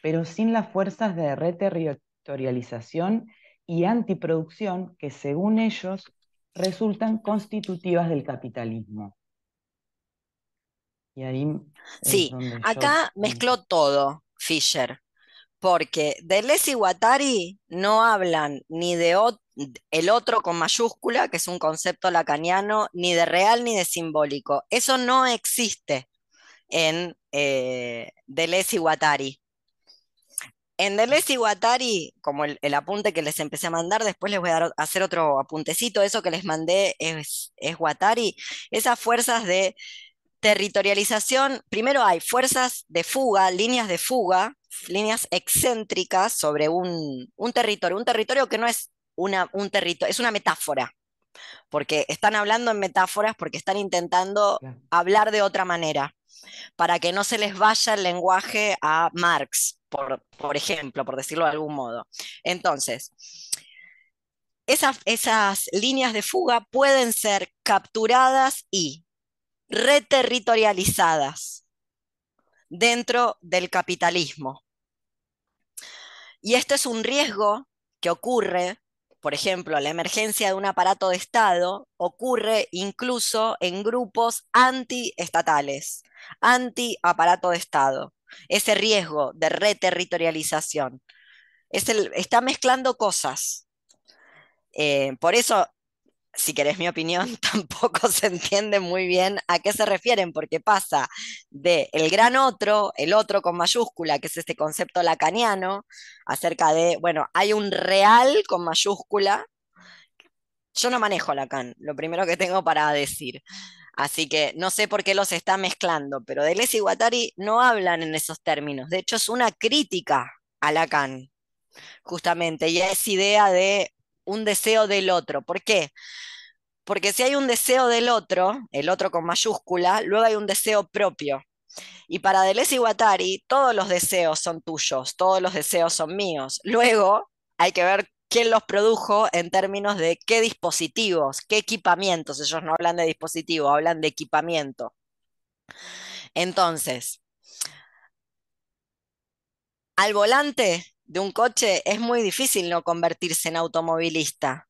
pero sin las fuerzas de reterritorialización y antiproducción que según ellos resultan constitutivas del capitalismo. Y ahí sí, acá mezcló todo Fisher, porque Deleuze y Guattari no hablan ni de el otro con mayúscula, que es un concepto lacaniano, ni de real ni de simbólico. Eso no existe en eh, Deleuze y Guattari. En Deleuze y Guattari, como el, apunte que les empecé a mandar, después les voy a, hacer otro apuntecito, eso que les mandé es, es Guattari, esas fuerzas de territorialización, primero hay fuerzas de fuga, líneas de fuga, líneas excéntricas sobre un, territorio, un territorio que no es una, un territorio, es una metáfora, porque están hablando en metáforas, porque están intentando hablar de otra manera, para que no se les vaya el lenguaje a Marx, por, por ejemplo, por decirlo de algún modo. Entonces, esas, esas líneas de fuga pueden ser capturadas y reterritorializadas dentro del capitalismo. Y esto es un riesgo que ocurre, por ejemplo, la emergencia de un aparato de Estado ocurre incluso en grupos antiestatales, anti-aparato de Estado. Ese riesgo de reterritorialización. Está mezclando cosas. Eh, por eso si querés mi opinión, tampoco se entiende muy bien a qué se refieren, porque pasa de el gran otro, el otro con mayúscula, que es este concepto lacaniano, acerca de, bueno, hay un real con mayúscula. Yo no manejo Lacan, lo primero que tengo para decir. Así que no sé por qué los está mezclando, pero Deleuze y Guattari no hablan en esos términos. De hecho, es una crítica a Lacan, justamente, y es idea de un deseo del otro. ¿Por qué? Porque si hay un deseo del otro, el otro con mayúscula, luego hay un deseo propio. Y para Deleuze y Guattari, todos los deseos son tuyos, todos los deseos son míos. Luego hay que ver quién los produjo en términos de qué dispositivos, qué equipamientos. Ellos no hablan de dispositivo, hablan de equipamiento. Entonces, al volante de un coche es muy difícil no convertirse en automovilista.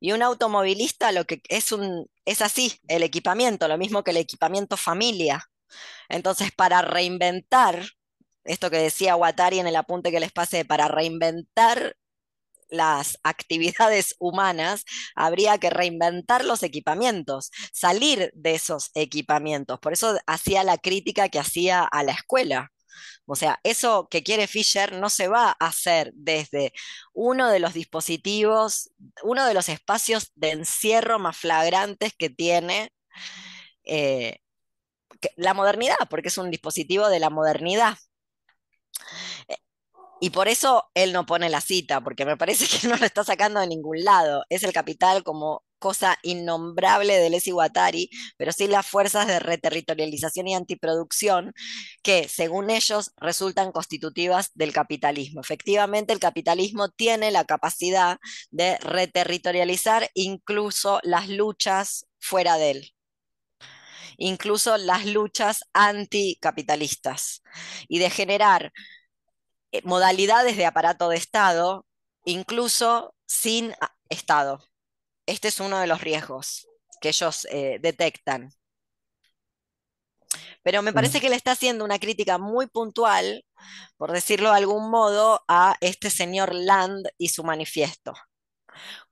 Y un automovilista lo que es un es así, el equipamiento, lo mismo que el equipamiento familia. Entonces, para reinventar esto que decía Guattari en el apunte que les pasé, para reinventar las actividades humanas, habría que reinventar los equipamientos, salir de esos equipamientos. Por eso hacía la crítica que hacía a la escuela. O sea, eso que quiere Fisher no se va a hacer desde uno de los dispositivos, uno de los espacios de encierro más flagrantes que tiene eh, la modernidad, porque es un dispositivo de la modernidad. Eh, y por eso él no pone la cita, porque me parece que no lo está sacando de ningún lado. Es el capital como cosa innombrable de Lesi Guattari, pero sí las fuerzas de reterritorialización y antiproducción que, según ellos, resultan constitutivas del capitalismo. Efectivamente, el capitalismo tiene la capacidad de reterritorializar incluso las luchas fuera de él incluso las luchas anticapitalistas y de generar eh, modalidades de aparato de Estado, incluso sin Estado. Este es uno de los riesgos que ellos eh, detectan. Pero me parece que le está haciendo una crítica muy puntual, por decirlo de algún modo, a este señor Land y su manifiesto.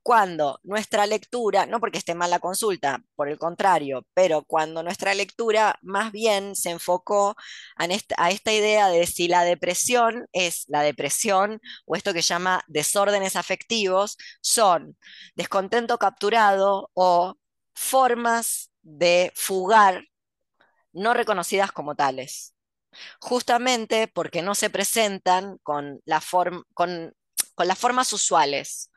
Cuando nuestra lectura, no porque esté mal la consulta, por el contrario, pero cuando nuestra lectura más bien se enfocó a esta, idea de si la depresión es la depresión o esto que llama desórdenes afectivos, son descontento capturado o formas de fugar no reconocidas como tales. Justamente porque no se presentan con, la con, con las formas usuales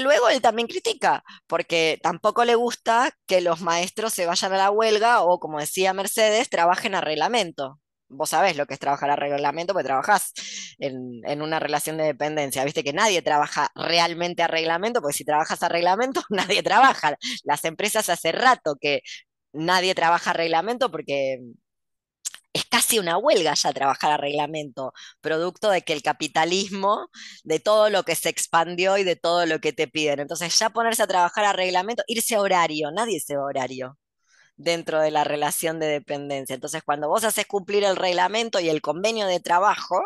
luego él también critica, porque tampoco le gusta que los maestros se vayan a la huelga o, como decía Mercedes, trabajen a reglamento. Vos sabés lo que es trabajar a reglamento, porque trabajás en, en una relación de dependencia. Viste que nadie trabaja realmente a reglamento, porque si trabajas a reglamento, nadie trabaja. Las empresas hace rato que nadie trabaja a reglamento porque casi una huelga ya trabajar a reglamento, producto de que el capitalismo, de todo lo que se expandió y de todo lo que te piden. Entonces ya ponerse a trabajar a reglamento, irse a horario, nadie se va a horario dentro de la relación de dependencia. Entonces, cuando vos haces cumplir el reglamento y el convenio de trabajo,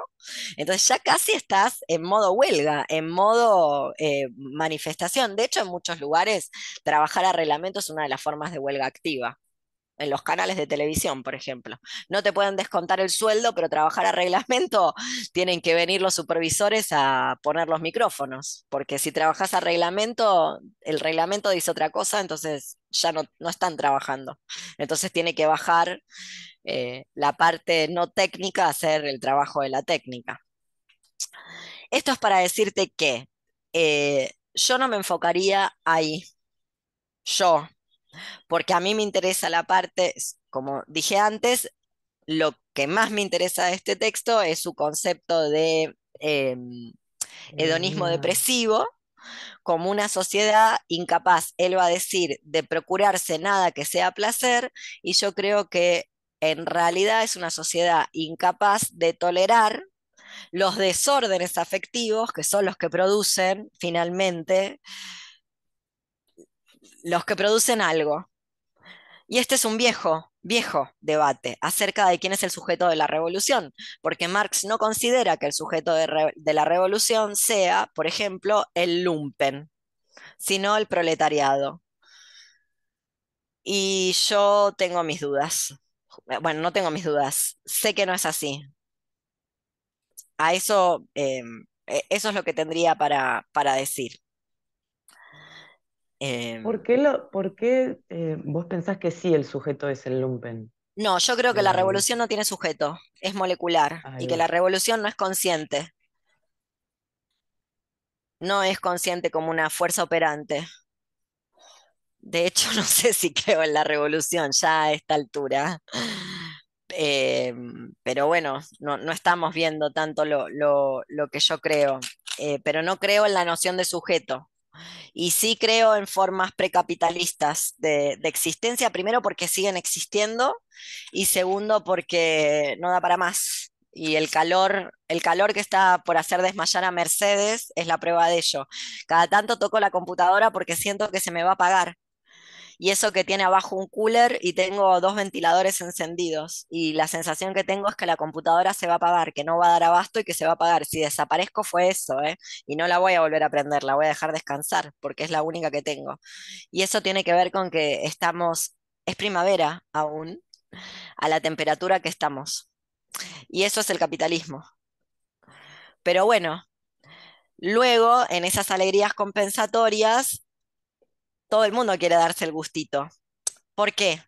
entonces ya casi estás en modo huelga, en modo eh, manifestación. De hecho, en muchos lugares, trabajar a reglamento es una de las formas de huelga activa en los canales de televisión, por ejemplo. No te pueden descontar el sueldo, pero trabajar a reglamento tienen que venir los supervisores a poner los micrófonos, porque si trabajas a reglamento, el reglamento dice otra cosa, entonces ya no, están trabajando. Entonces tiene que bajar eh, la parte no técnica a hacer el trabajo de la técnica. Esto es para decirte que eh, yo no me enfocaría ahí. Yo, porque a mí me interesa la parte, como dije antes, lo que más me interesa de este texto es su concepto de em, hedonismo depresivo como una sociedad incapaz, él va a decir, de procurarse nada que sea placer, y yo creo que en realidad es una sociedad incapaz de tolerar los desórdenes afectivos, que son los que producen finalmente los que producen algo. Y este es un viejo, viejo debate acerca de quién es el sujeto de la revolución, porque Marx no considera que el sujeto de, la revolución sea, por ejemplo, el lumpen, sino el proletariado. Y yo tengo mis dudas. Bueno, no tengo mis dudas. Sé que no es así. A eso, em, e, eso es lo que tendría para, para decir. Em, ¿Por qué, lo, por qué eh, vos pensás que sí el sujeto es el lumpen? No, yo creo que la revolución no tiene sujeto, es molecular y que la revolución no es consciente. No es consciente como una fuerza operante. De hecho, no sé si creo en la revolución ya a esta altura. Em, pero bueno, no, estamos viendo tanto lo, que yo creo. Eh, pero no creo en la noción de sujeto. Y sí creo en formas precapitalistas de, existencia, primero porque siguen existiendo y segundo porque no da para más. Y el calor, el calor que está por hacer desmayar a Mercedes es la prueba de ello. Cada tanto toco la computadora porque siento que se me va a apagar y eso que tiene abajo un cooler y tengo dos ventiladores encendidos y la sensación que tengo es que la computadora se va a apagar, que no va a dar abasto y que se va a apagar. Si desaparezco fue eso, ¿eh? Y no la voy a volver a prender, la voy a dejar descansar porque es la única que tengo. Y eso tiene que ver con que estamos, es primavera aún, a la temperatura que estamos. Y eso es el capitalismo. Pero bueno, luego en esas alegrías compensatorias todo el mundo quiere darse el gustito. ¿Por qué?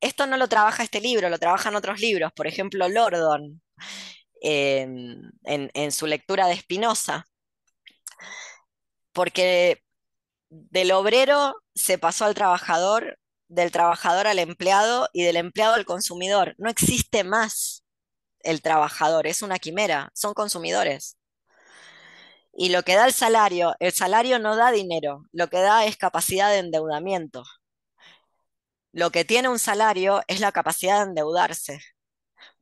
esto no lo trabaja este libro, lo trabajan otros libros, por ejemplo, Lordon, en, en su lectura de Spinoza. Porque del obrero se pasó al trabajador, del trabajador al empleado y del empleado al consumidor. No existe más el trabajador, es una quimera, son consumidores. Y lo que da el salario, el salario no da dinero, lo que da es capacidad de endeudamiento. Lo que tiene un salario es la capacidad de endeudarse.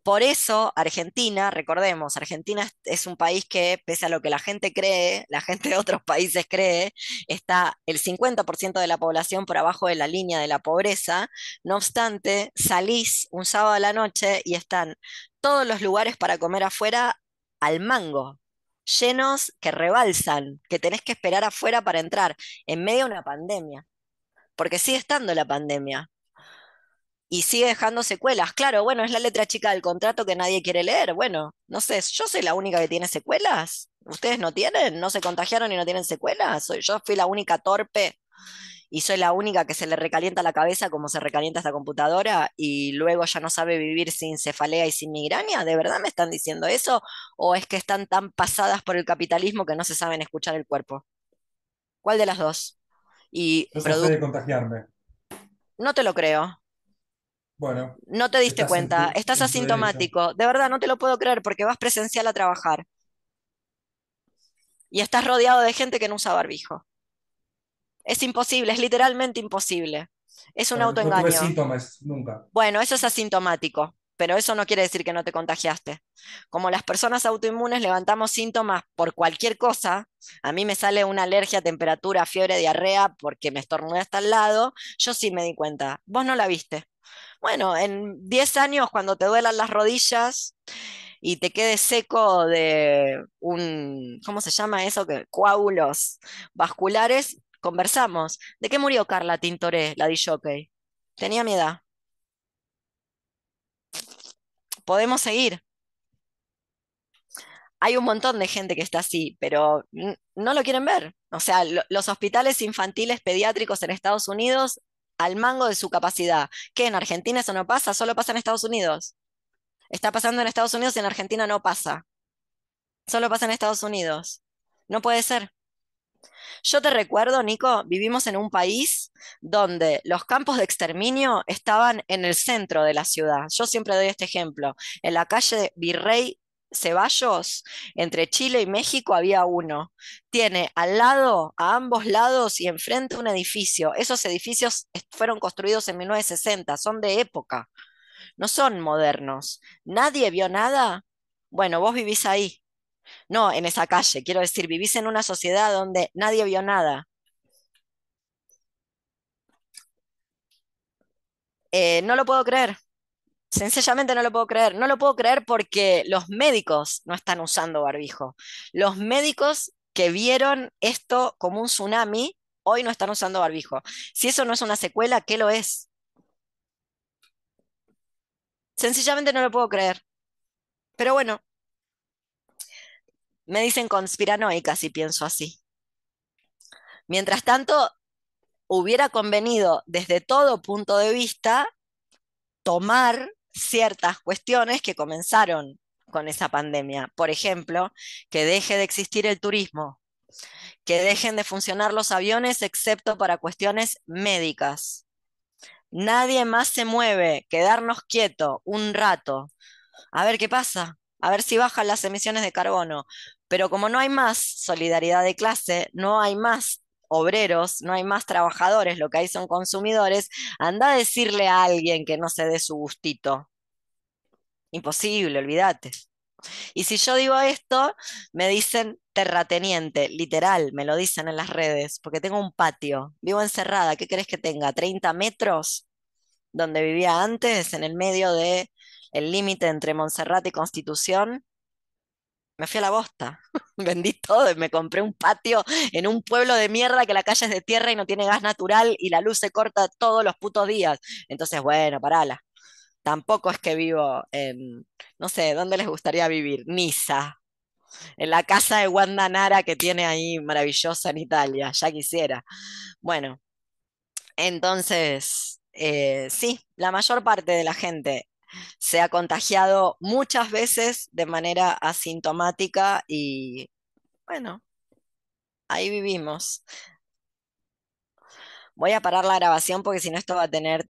Por eso Argentina, recordemos, Argentina es un país que, pese a lo que la gente cree, la gente de otros países cree, está el 50% de la población por abajo de la línea de la pobreza. No obstante, salís un sábado a la noche y están todos los lugares para comer afuera al mango llenos que rebalsan, que tenés que esperar afuera para entrar, en medio de una pandemia, porque sigue estando la pandemia y sigue dejando secuelas. Claro, bueno, es la letra chica del contrato que nadie quiere leer. Bueno, no sé, yo soy la única que tiene secuelas. ¿Ustedes no tienen? ¿No se contagiaron y no tienen secuelas? Soy, yo fui la única torpe y soy la única que se le recalienta la cabeza como se recalienta esta computadora y luego ya no sabe vivir sin cefalea y sin migraña. ¿De verdad me están diciendo eso? ¿O es que están tan pasadas por el capitalismo que no se saben escuchar el cuerpo? ¿Cuál de las dos? Y yo de contagiarme. No te lo creo. Bueno. No te diste cuenta, estás asintomático. De verdad, no te lo puedo creer porque vas presencial a trabajar. Y estás rodeado de gente que no usa barbijo. Es imposible, es literalmente imposible. Es un autoengaño. No síntomas nunca. Bueno, eso es asintomático, pero eso no quiere decir que no te contagiaste. Como las personas autoinmunes levantamos síntomas por cualquier cosa, a mí me sale una alergia, temperatura, fiebre, diarrea porque me estornudé hasta al lado, yo sí me di cuenta. Vos no la viste. Bueno, en 10 años, cuando te duelan las rodillas y te quedes seco de un, ¿cómo se llama eso? Coágulos vasculares, conversamos. ¿De qué murió Carla Tintoré, la DJ? Tenía mi edad. Podemos seguir. Hay un montón de gente que está así, pero no lo quieren ver. O sea, los hospitales infantiles pediátricos en Estados Unidos al mango de su capacidad. ¿Qué en Argentina eso no pasa? Solo pasa en Estados Unidos. Está pasando en Estados Unidos y en Argentina no pasa. Solo pasa en Estados Unidos. No puede ser. Yo te recuerdo, Nico, vivimos en un país donde los campos de exterminio estaban en el centro de la ciudad. Yo siempre doy este ejemplo. En la calle Virrey Ceballos, entre Chile y México había uno. Tiene al lado, a ambos lados y enfrente un edificio. Esos edificios fueron construidos en 1960, son de época, no son modernos. ¿Nadie vio nada? Bueno, vos vivís ahí. No, en esa calle, quiero decir, vivís en una sociedad donde nadie vio nada. Eh, no lo puedo creer. Sencillamente no lo puedo creer. No lo puedo creer porque los médicos no están usando barbijo. Los médicos que vieron esto como un tsunami, hoy no están usando barbijo. Si eso no es una secuela, ¿qué lo es? Sencillamente no lo puedo creer. Pero bueno, me dicen conspiranoica si pienso así. Mientras tanto, hubiera convenido desde todo punto de vista tomar ciertas cuestiones que comenzaron con esa pandemia. Por ejemplo, que deje de existir el turismo, que dejen de funcionar los aviones excepto para cuestiones médicas. Nadie más se mueve, quedarnos quieto un rato, a ver qué pasa, a ver si bajan las emisiones de carbono. Pero como no hay más solidaridad de clase, no hay más obreros, no hay más trabajadores, lo que hay son consumidores, anda a decirle a alguien que no se dé su gustito. Imposible, olvídate. Y si yo digo esto, me dicen terrateniente, literal, me lo dicen en las redes, porque tengo un patio, vivo encerrada, ¿qué querés que tenga? ¿30 metros? Donde vivía antes, en el medio de el límite entre Montserrat y Constitución, me fui a la bosta. Vendí todo y me compré un patio en un pueblo de mierda que la calle es de tierra y no tiene gas natural y la luz se corta todos los putos días. Entonces, bueno, parala. Tampoco es que vivo en, no sé, ¿dónde les gustaría vivir? Niza. En la casa de Wanda Nara que tiene ahí maravillosa en Italia, ya quisiera. Bueno, entonces, eh, sí, la mayor parte de la gente se ha contagiado muchas veces de manera asintomática y bueno, ahí vivimos. Voy a parar la grabación porque si no esto va a tener